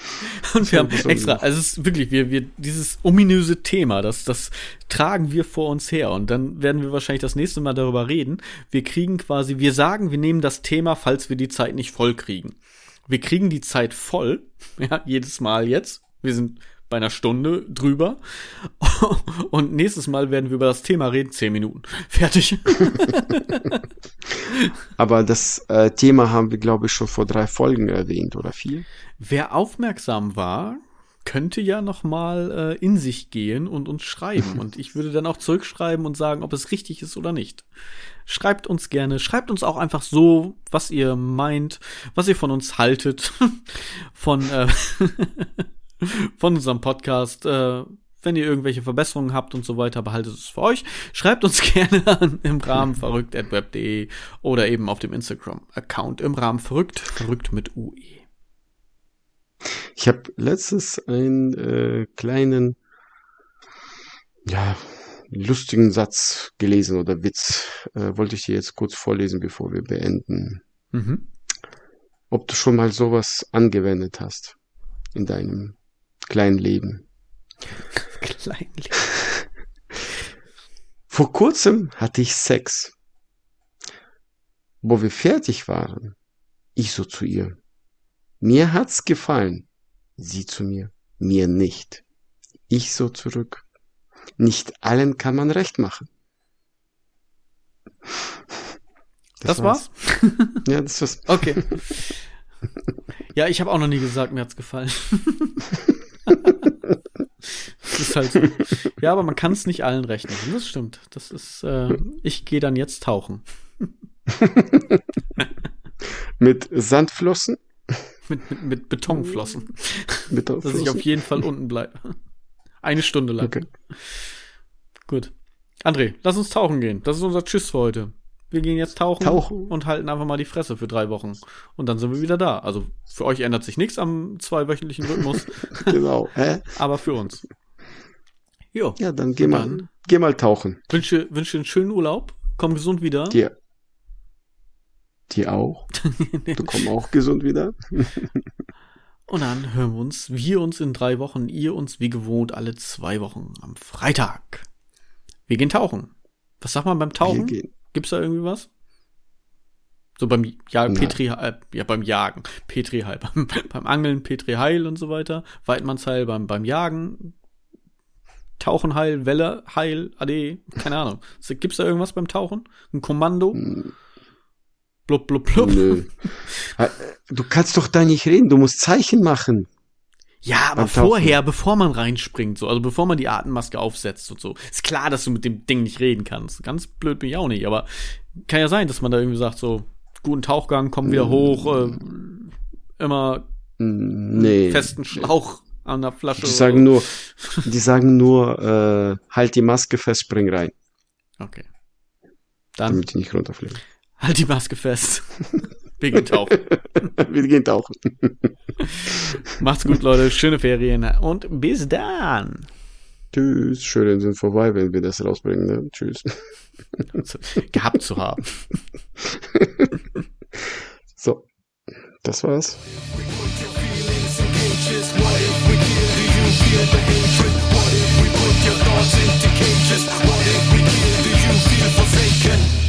Und wir haben extra, also es ist wirklich, wir, wir, dieses ominöse Thema, das, das tragen wir vor uns her und dann werden wir wahrscheinlich das nächste Mal darüber reden. Wir kriegen quasi, wir sagen, wir nehmen das Thema, falls wir die Zeit nicht voll kriegen. Wir kriegen die Zeit voll, ja, jedes Mal jetzt. Wir sind bei einer Stunde drüber. Und nächstes Mal werden wir über das Thema reden. Zehn Minuten. Fertig. Aber das äh, Thema haben wir, glaube ich, schon vor drei Folgen erwähnt oder vier. Wer aufmerksam war, könnte ja noch mal äh, in sich gehen und uns schreiben. und ich würde dann auch zurückschreiben und sagen, ob es richtig ist oder nicht. Schreibt uns gerne, schreibt uns auch einfach so, was ihr meint, was ihr von uns haltet, von äh, von unserem Podcast. Äh, wenn ihr irgendwelche Verbesserungen habt und so weiter, behaltet es für euch. Schreibt uns gerne an, im Rahmen verrückt.web.de oder eben auf dem Instagram-Account im Rahmen verrückt, verrückt mit UE. Ich habe letztens einen äh, kleinen, ja, lustigen Satz gelesen oder Witz. Äh, wollte ich dir jetzt kurz vorlesen, bevor wir beenden. Mhm. Ob du schon mal sowas angewendet hast in deinem kleinen Leben. Klein Leben. Vor kurzem hatte ich Sex. Wo wir fertig waren, ich so zu ihr. Mir hat's gefallen. Sie zu mir. Mir nicht. Ich so zurück. Nicht allen kann man recht machen. Das, das war's? war's? ja, das war's. Okay. Ja, ich habe auch noch nie gesagt, mir hat's gefallen. Halt so. Ja, aber man kann es nicht allen recht machen. Das stimmt. Das ist, äh, ich gehe dann jetzt tauchen. mit Sandflossen? Mit, mit, mit Betonflossen. Betonflossen. Dass ich auf jeden Fall unten bleibe. Eine Stunde lang. Okay. Gut. André, lass uns tauchen gehen. Das ist unser Tschüss für heute. Wir gehen jetzt tauchen, tauchen, und halten einfach mal die Fresse für drei Wochen. Und dann sind wir wieder da. Also für euch ändert sich nichts am zweiwöchentlichen Rhythmus. genau. Hä? Aber für uns. Jo. Ja, dann geh mal, dann geh mal tauchen. Wünsche, wünsche einen schönen Urlaub. Komm gesund wieder. Dir. Dir auch. Du komm auch gesund wieder. und dann hören wir uns, wir uns in drei Wochen, ihr uns wie gewohnt alle zwei Wochen am Freitag. Wir gehen tauchen. Was sagt man beim Tauchen? Wir gehen. Gibt's da irgendwie was? So beim Jagen, Petri, äh, ja, beim Jagen, Petri Heil, beim, beim Angeln, Petri Heil und so weiter, Weidmannsheil beim, beim Jagen, Tauchen Heil, Welle Heil, Ade, keine Ahnung. Gibt's da irgendwas beim Tauchen? Ein Kommando? Hm. Blub, blub, blub. Nö. Äh, du kannst doch da nicht reden, du musst Zeichen machen. Ja, aber vorher, bevor man reinspringt, so, also bevor man die Atemmaske aufsetzt und so, ist klar, dass du mit dem Ding nicht reden kannst. Ganz blöd bin ich auch nicht, aber kann ja sein, dass man da irgendwie sagt, so, guten Tauchgang, komm wieder hoch, äh, immer nee. festen Schlauch an der Flasche. Die sagen nur, die sagen nur, äh, halt die Maske fest, spring rein. Okay. Dann. Damit die nicht runterfliegen. Halt die Maske fest. Wir gehen tauchen. Wir gehen tauchen. Macht's gut, Leute. Schöne Ferien und bis dann. Tschüss. Schöne sind vorbei, wenn wir das rausbringen. Ne? Tschüss. Gehabt zu haben. so. Das war's. What if we put your thoughts into cages? What if we kill? Do you feel forsaken?